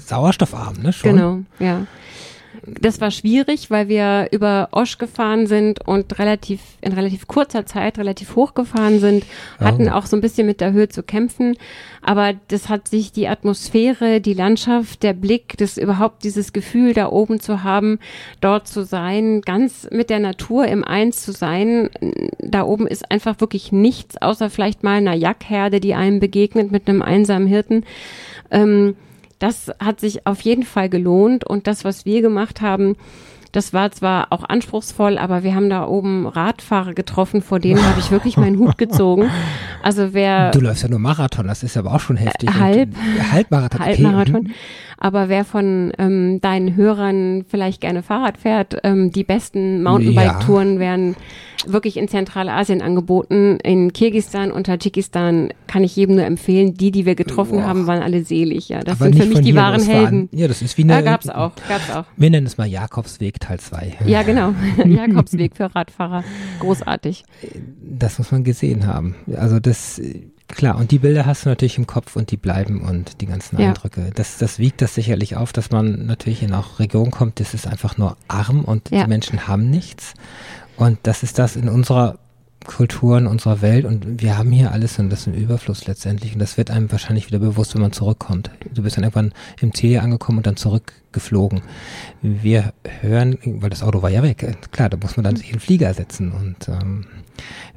Sauerstoffarm, ne? Schon? Genau, ja. Das war schwierig, weil wir über Osch gefahren sind und relativ in relativ kurzer Zeit relativ hoch gefahren sind, hatten Oh. auch so ein bisschen mit der Höhe zu kämpfen, aber das hat sich die Atmosphäre, die Landschaft, der Blick, das überhaupt dieses Gefühl da oben zu haben, dort zu sein, ganz mit der Natur im Eins zu sein. Da oben ist einfach wirklich nichts außer vielleicht mal einer Jackherde, die einem begegnet mit einem einsamen Hirten. Ähm, das hat sich auf jeden Fall gelohnt und das, was wir gemacht haben, das war zwar auch anspruchsvoll, aber wir haben da oben Radfahrer getroffen, vor denen habe ich wirklich meinen Hut gezogen. Also wer Du läufst ja nur Marathon, das ist aber auch schon heftig. Halb. Und, Halbmarathon. okay. Halbmarathon. Mhm. Aber wer von ähm, deinen Hörern vielleicht gerne Fahrrad fährt, ähm, die besten Mountainbike-Touren werden wirklich in Zentralasien angeboten. In Kirgisistan und Tadschikistan kann ich jedem nur empfehlen. Die, die wir getroffen Boah. haben, waren alle selig. Ja, das Aber sind für mich die wahren. Helden. Ja, das ist wie eine. Ja, gab's auch, gab's auch. Wir nennen es mal Jakobsweg Teil 2. Ja, genau. Jakobsweg für Radfahrer. Großartig. Das muss man gesehen haben. Also das, klar, und die Bilder hast du natürlich im Kopf und die bleiben und die ganzen Ja. Eindrücke. Das, das wiegt das sicherlich auf, dass man natürlich in auch Regionen kommt, das ist einfach nur arm und Ja. die Menschen haben nichts. Und das ist das in unserer Kultur, in unserer Welt und wir haben hier alles und das ist ein Überfluss letztendlich und das wird einem wahrscheinlich wieder bewusst, wenn man zurückkommt. Du bist dann irgendwann im Ziel angekommen und dann zurückgeflogen. Wir hören, weil das Auto war ja weg, klar, da muss man dann sich in den Flieger setzen und ähm,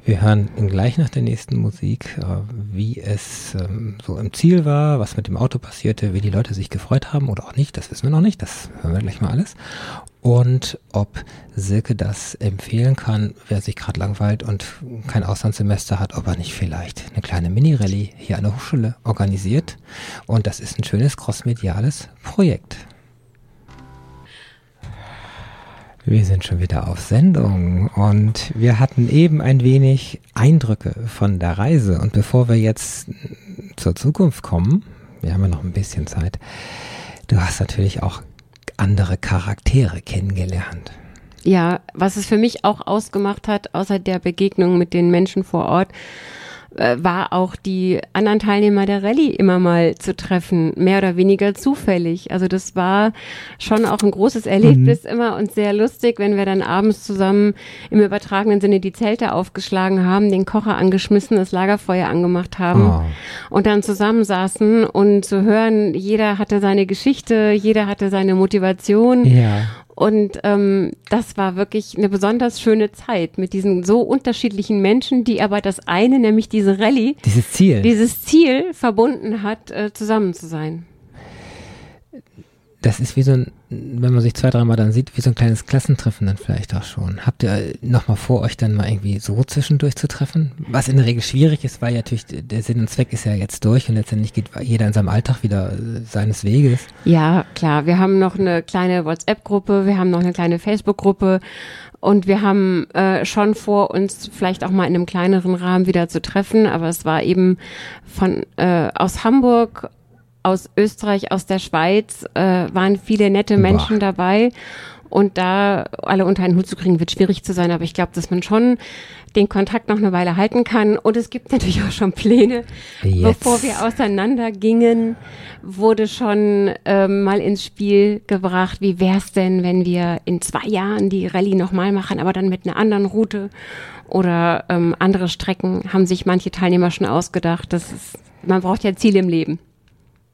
wir hören gleich nach der nächsten Musik, äh, wie es ähm, so im Ziel war, was mit dem Auto passierte, wie die Leute sich gefreut haben oder auch nicht, das wissen wir noch nicht, das hören wir gleich mal alles. Und ob Silke das empfehlen kann, wer sich gerade langweilt und kein Auslandssemester hat, ob er nicht vielleicht eine kleine Mini-Rallye hier an der Hochschule organisiert. Und das ist ein schönes crossmediales Projekt. Wir sind schon wieder auf Sendung und wir hatten eben ein wenig Eindrücke von der Reise. Und bevor wir jetzt zur Zukunft kommen, wir haben ja noch ein bisschen Zeit, du hast natürlich auch andere Charaktere kennengelernt. Ja, was es für mich auch ausgemacht hat, außer der Begegnung mit den Menschen vor Ort, äh, war auch die anderen Teilnehmer der Rallye immer mal zu treffen, mehr oder weniger zufällig. Also das war schon auch ein großes Erlebnis immer und sehr lustig, wenn wir dann abends zusammen im übertragenen Sinne die Zelte aufgeschlagen haben, den Kocher angeschmissen, das Lagerfeuer angemacht haben Oh. und dann zusammensaßen und zu hören, jeder hatte seine Geschichte, jeder hatte seine Motivation. Ja. Und ähm, das war wirklich eine besonders schöne Zeit mit diesen so unterschiedlichen Menschen, die aber das eine, nämlich diese Rallye, Dieses Ziel. dieses Ziel verbunden hat, äh, zusammen zu sein. Das ist wie so ein, wenn man sich zwei, dreimal dann sieht, wie so ein kleines Klassentreffen dann vielleicht auch schon. Habt ihr nochmal vor, euch dann mal irgendwie so zwischendurch zu treffen? Was in der Regel schwierig ist, weil ja natürlich der Sinn und Zweck ist ja jetzt durch und letztendlich geht jeder in seinem Alltag wieder äh, seines Weges. Ja, klar. Wir haben noch eine kleine WhatsApp-Gruppe, wir haben noch eine kleine Facebook-Gruppe und wir haben äh, schon vor, uns vielleicht auch mal in einem kleineren Rahmen wieder zu treffen. Aber es war eben von äh, aus Hamburg, aus Österreich, aus der Schweiz äh, waren viele nette Boah. Menschen dabei. Und da alle unter einen Hut zu kriegen, wird schwierig zu sein. Aber ich glaube, dass man schon den Kontakt noch eine Weile halten kann. Und es gibt natürlich auch schon Pläne. Jetzt. Bevor wir auseinandergingen, wurde schon ähm, mal ins Spiel gebracht, wie wäre es denn, wenn wir in zwei Jahren die Rallye nochmal machen, aber dann mit einer anderen Route oder ähm, andere Strecken haben sich manche Teilnehmer schon ausgedacht. Das ist, man braucht ja Ziele im Leben.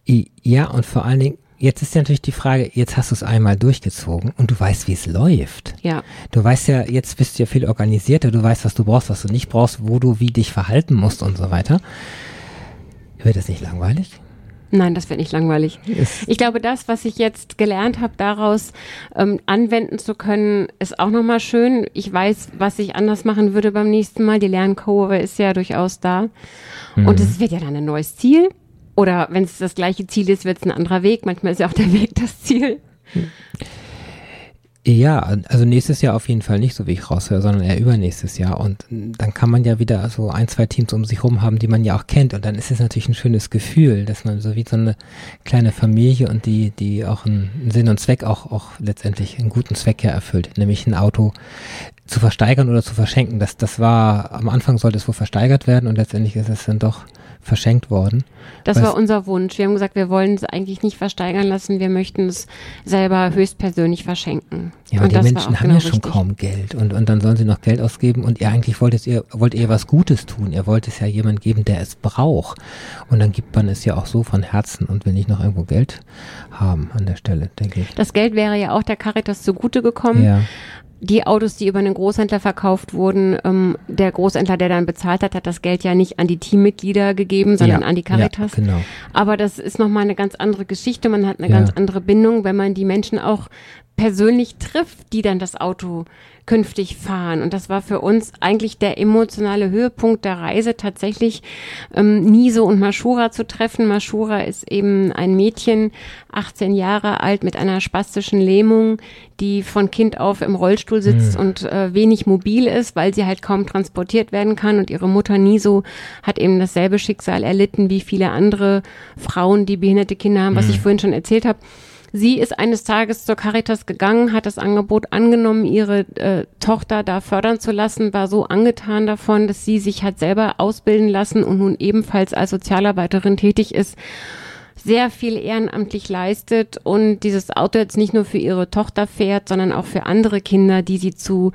Ja, und vor allen Dingen, jetzt ist ja natürlich die Frage, jetzt hast du es einmal durchgezogen und du weißt, wie es läuft. Ja. Du weißt ja, jetzt bist du ja viel organisierter, du weißt, was du brauchst, was du nicht brauchst, wo du wie dich verhalten musst und so weiter. Wird das nicht langweilig? Nein, das wird nicht langweilig. Yes. Ich glaube, das, was ich jetzt gelernt habe, daraus ähm, anwenden zu können, ist auch nochmal schön. Ich weiß, was ich anders machen würde beim nächsten Mal. Die Lernkurve ist ja durchaus da. Mhm. Und es wird ja dann ein neues Ziel. Oder wenn es das gleiche Ziel ist, wird es ein anderer Weg. Manchmal ist ja auch der Weg das Ziel. Ja, also nächstes Jahr auf jeden Fall nicht, so wie ich raushöre, sondern eher übernächstes Jahr. Und dann kann man ja wieder so ein, zwei Teams um sich rum haben, die man ja auch kennt. Und dann ist es natürlich ein schönes Gefühl, dass man so wie so eine kleine Familie und die, die auch einen Sinn und Zweck auch, auch letztendlich einen guten Zweck ja erfüllt, nämlich ein Auto zu versteigern oder zu verschenken. Das, das war, am Anfang sollte es wohl versteigert werden und letztendlich ist es dann doch verschenkt worden. Das war unser Wunsch. Wir haben gesagt, wir wollen es eigentlich nicht versteigern lassen, wir möchten es selber höchstpersönlich verschenken. Ja, aber die Menschen haben genau ja schon richtig. kaum Geld und, und dann sollen sie noch Geld ausgeben und ihr eigentlich wolltet ihr, wollt ihr was Gutes tun. Ihr wollt es ja jemand geben, der es braucht. Und dann gibt man es ja auch so von Herzen und will nicht noch irgendwo Geld haben an der Stelle, denke ich. Das Geld wäre ja auch der Caritas zugute gekommen. Ja die Autos, die über einen Großhändler verkauft wurden, ähm, der Großhändler, der dann bezahlt hat, hat das Geld ja nicht an die Teammitglieder gegeben, sondern ja, an die Caritas. Ja, genau. Aber das ist nochmal eine ganz andere Geschichte. Man hat eine ja. ganz andere Bindung, wenn man die Menschen auch persönlich trifft, die dann das Auto künftig fahren. Und das war für uns eigentlich der emotionale Höhepunkt der Reise, tatsächlich ähm, Niso und Mashura zu treffen. Mashura ist eben ein Mädchen, 18 Jahre alt, mit einer spastischen Lähmung, die von Kind auf im Rollstuhl sitzt mhm. und äh, wenig mobil ist, weil sie halt kaum transportiert werden kann. Und ihre Mutter Niso hat eben dasselbe Schicksal erlitten wie viele andere Frauen, die behinderte Kinder haben, was mhm. ich vorhin schon erzählt habe. Sie ist eines Tages zur Caritas gegangen, hat das Angebot angenommen, ihre äh, Tochter da fördern zu lassen, war so angetan davon, dass sie sich hat selber ausbilden lassen und nun ebenfalls als Sozialarbeiterin tätig ist sehr viel ehrenamtlich leistet und dieses Auto jetzt nicht nur für ihre Tochter fährt, sondern auch für andere Kinder, die sie zu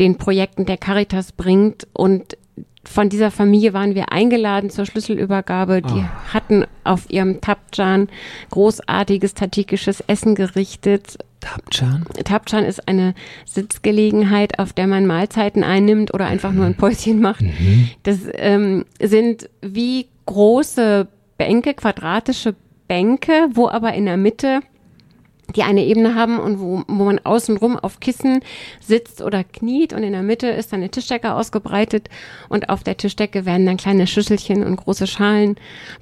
den Projekten der Caritas bringt. Und von dieser Familie waren wir eingeladen zur Schlüsselübergabe. Die oh. hatten auf ihrem Tapjan großartiges tatikisches Essen gerichtet. Tapjan? Tapjan ist eine Sitzgelegenheit, auf der man Mahlzeiten einnimmt oder einfach nur ein Päuschen macht. Mhm. Das ähm, sind wie große Bänke, quadratische Bänke, wo aber in der Mitte die eine Ebene haben und wo, wo man außenrum auf Kissen sitzt oder kniet und in der Mitte ist dann eine Tischdecke ausgebreitet und auf der Tischdecke werden dann kleine Schüsselchen und große Schalen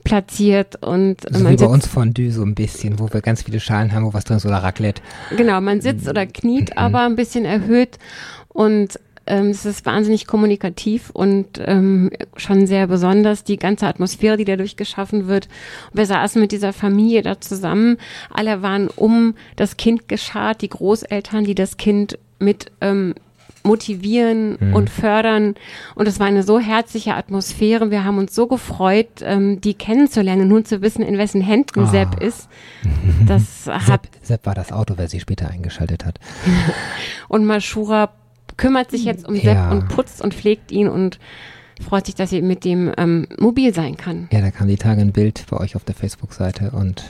platziert und so man wie bei uns Fondue so ein bisschen, wo wir ganz viele Schalen haben, wo was drin ist oder Raclette. Genau, man sitzt oder kniet mhm. aber ein bisschen erhöht und ähm, es ist wahnsinnig kommunikativ und ähm, schon sehr besonders, die ganze Atmosphäre, die dadurch geschaffen wird. wir saßen mit dieser Familie da zusammen. Alle waren um das Kind geschart, die Großeltern, die das Kind mit ähm, motivieren mhm. und fördern. Und es war eine so herzliche Atmosphäre. Wir haben uns so gefreut, ähm, die kennenzulernen, nun zu wissen, in wessen Händen oh. Sepp ist. Das Sepp, Sepp war das Auto, wer sie später eingeschaltet hat. und Mashura kümmert sich jetzt um Sepp ja. und putzt und pflegt ihn und freut sich, dass sie mit dem ähm, mobil sein kann. Ja, da kam die Tage ein Bild bei euch auf der Facebook-Seite und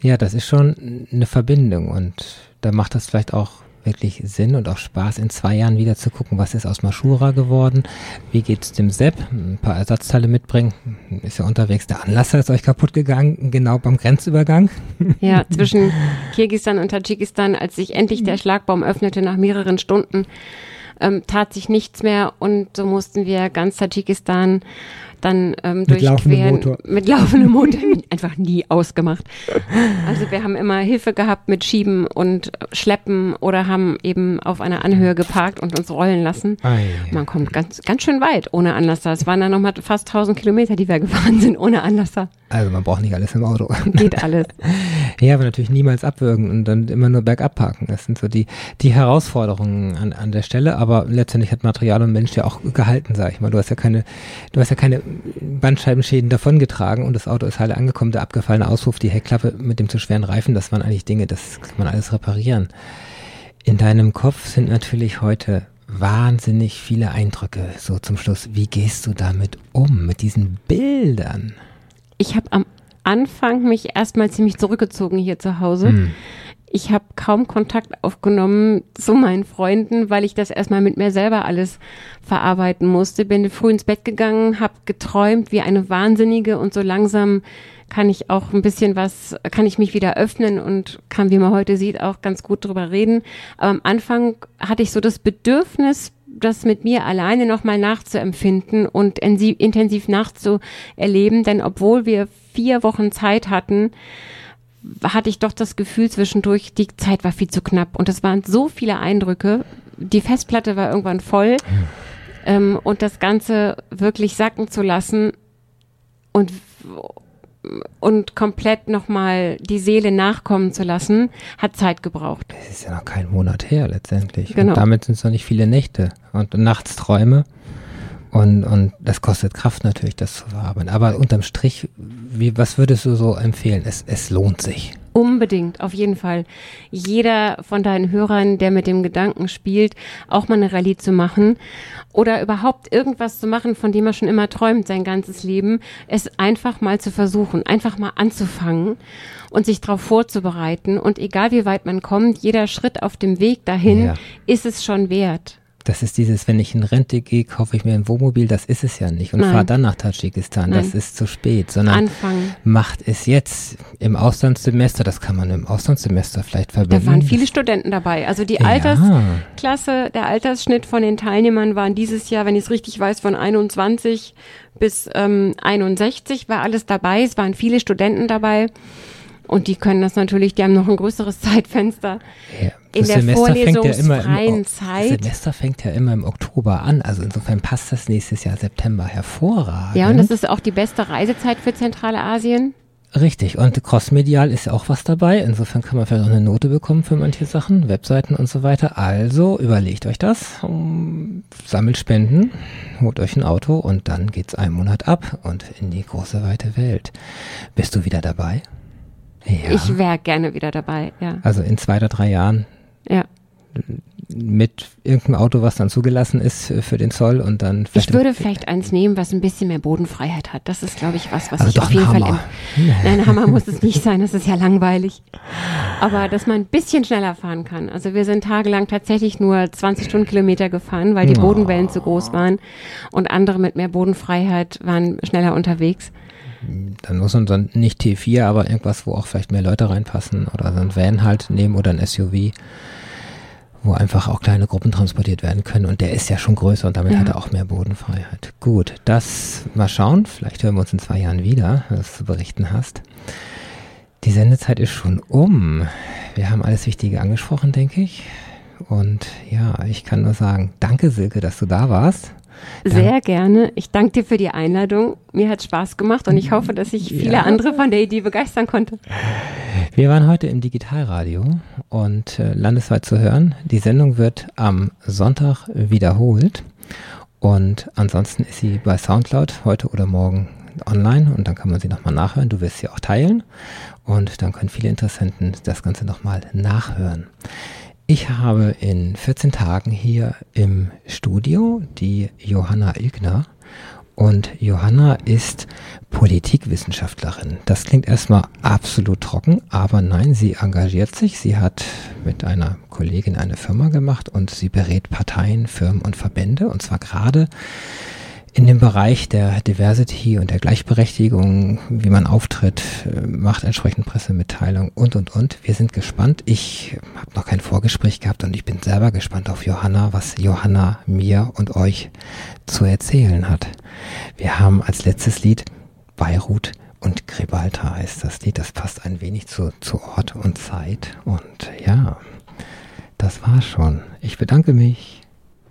ja, das ist schon eine Verbindung und da macht das vielleicht auch wirklich Sinn und auch Spaß, in zwei Jahren wieder zu gucken, was ist aus Maschura geworden, wie geht es dem Sepp, ein paar Ersatzteile mitbringen, ist ja unterwegs, der Anlasser ist euch kaputt gegangen, genau beim Grenzübergang. Ja, zwischen Kirgistan und Tadschikistan, als sich endlich der Schlagbaum öffnete nach mehreren Stunden, ähm, tat sich nichts mehr und so mussten wir ganz Tadschikistan dann ähm, mit durchqueren. Motor. Mit laufendem Motor. einfach nie ausgemacht. Also wir haben immer Hilfe gehabt mit Schieben und Schleppen oder haben eben auf einer Anhöhe geparkt und uns rollen lassen. Ei. Man kommt ganz, ganz schön weit ohne Anlasser. Es waren dann nochmal fast 1000 Kilometer, die wir gefahren sind ohne Anlasser. Also man braucht nicht alles im Auto. Geht alles. ja, aber natürlich niemals abwürgen und dann immer nur bergab parken. Das sind so die, die Herausforderungen an, an der Stelle. Aber letztendlich hat Material und Mensch ja auch gehalten, sag ich mal. Du hast ja keine, du hast ja keine Bandscheibenschäden davongetragen und das Auto ist heile angekommen. Der abgefallene Auspuff, die Heckklappe mit dem zu schweren Reifen, das waren eigentlich Dinge, das kann man alles reparieren. In deinem Kopf sind natürlich heute wahnsinnig viele Eindrücke. So zum Schluss, wie gehst du damit um, mit diesen Bildern? ich habe am Anfang mich erstmal ziemlich zurückgezogen hier zu Hause. Hm. Ich habe kaum Kontakt aufgenommen zu meinen Freunden, weil ich das erstmal mit mir selber alles verarbeiten musste. Bin früh ins Bett gegangen, habe geträumt wie eine Wahnsinnige und so langsam kann ich auch ein bisschen was, kann ich mich wieder öffnen und kann, wie man heute sieht, auch ganz gut drüber reden. Aber am Anfang hatte ich so das Bedürfnis, das mit mir alleine nochmal nachzuempfinden und intensiv nachzuerleben, denn obwohl wir vier Wochen Zeit hatten, hatte ich doch das Gefühl zwischendurch, die Zeit war viel zu knapp und es waren so viele Eindrücke. Die Festplatte war irgendwann voll ähm, und das Ganze wirklich sacken zu lassen und und komplett nochmal die Seele nachkommen zu lassen, hat Zeit gebraucht. Das ist ja noch kein Monat her letztendlich. Genau. Und damit sind es noch nicht viele Nächte und Nachtsträume. Und, und das kostet Kraft natürlich, das zu verarbeiten. Aber unterm Strich, wie, was würdest du so empfehlen? Es, es lohnt sich. Unbedingt, auf jeden Fall. Jeder von deinen Hörern, der mit dem Gedanken spielt, auch mal eine Rallye zu machen oder überhaupt irgendwas zu machen, von dem er schon immer träumt sein ganzes Leben, es einfach mal zu versuchen, einfach mal anzufangen und sich darauf vorzubereiten. Und egal wie weit man kommt, jeder Schritt auf dem Weg dahin ja. ist es schon wert. Das ist dieses, wenn ich in Rente gehe, kaufe ich mir ein Wohnmobil, das ist es ja nicht. Und fahre dann nach Tadschikistan, Nein. das ist zu spät. Sondern Anfangen. macht es jetzt im Auslandssemester, das kann man im Auslandssemester vielleicht verbinden. Da waren viele Studenten dabei. Also die ja. Altersklasse, der Altersschnitt von den Teilnehmern waren dieses Jahr, wenn ich es richtig weiß, von 21 bis ähm, 61 war alles dabei. Es waren viele Studenten dabei. Und die können das natürlich, die haben noch ein größeres Zeitfenster. Ja, in der Semester vorlesungsfreien ja Zeit. Das Semester fängt ja immer im Oktober an, also insofern passt das nächstes Jahr September hervorragend. Ja, und das ist auch die beste Reisezeit für Zentralasien. Richtig, und crossmedial ist ja auch was dabei. Insofern kann man vielleicht auch eine Note bekommen für manche Sachen, Webseiten und so weiter. Also überlegt euch das, sammelt Spenden, holt euch ein Auto und dann geht's einen Monat ab und in die große weite Welt. Bist du wieder dabei? Ja. Ich wäre gerne wieder dabei, ja. Also in zwei oder drei Jahren. Ja. Mit irgendeinem Auto, was dann zugelassen ist für den Zoll und dann. Ich würde vielleicht eins nehmen, was ein bisschen mehr Bodenfreiheit hat. Das ist, glaube ich, was, was also ich auf jeden Hammer. Fall. Nein, ein Hammer muss es nicht sein, das ist ja langweilig. Aber dass man ein bisschen schneller fahren kann. Also wir sind tagelang tatsächlich nur 20 Stundenkilometer gefahren, weil die oh. Bodenwellen zu groß waren und andere mit mehr Bodenfreiheit waren schneller unterwegs dann muss man dann nicht T4, aber irgendwas, wo auch vielleicht mehr Leute reinpassen oder so ein Van halt nehmen oder ein SUV, wo einfach auch kleine Gruppen transportiert werden können. Und der ist ja schon größer und damit ja. hat er auch mehr Bodenfreiheit. Gut, das mal schauen. Vielleicht hören wir uns in zwei Jahren wieder, was du zu berichten hast. Die Sendezeit ist schon um. Wir haben alles Wichtige angesprochen, denke ich. Und ja, ich kann nur sagen, danke Silke, dass du da warst. Sehr gerne. Ich danke dir für die Einladung. Mir hat Spaß gemacht und ich hoffe, dass ich viele ja. andere von der Idee begeistern konnte. Wir waren heute im Digitalradio und äh, landesweit zu hören. Die Sendung wird am Sonntag wiederholt und ansonsten ist sie bei Soundcloud heute oder morgen online und dann kann man sie nochmal nachhören. Du wirst sie auch teilen und dann können viele Interessenten das Ganze nochmal nachhören. Ich habe in 14 Tagen hier im Studio die Johanna Ilgner. Und Johanna ist Politikwissenschaftlerin. Das klingt erstmal absolut trocken, aber nein, sie engagiert sich. Sie hat mit einer Kollegin eine Firma gemacht und sie berät Parteien, Firmen und Verbände. Und zwar gerade in dem Bereich der Diversity und der Gleichberechtigung, wie man auftritt, äh, macht entsprechend Pressemitteilungen und, und, und. Wir sind gespannt. Ich habe noch kein Vorgespräch gehabt und ich bin selber gespannt auf Johanna, was Johanna mir und euch zu erzählen hat. Wir haben als letztes Lied Beirut und Gribalta heißt das Lied. Das passt ein wenig zu, zu Ort und Zeit. Und ja, das war's schon. Ich bedanke mich.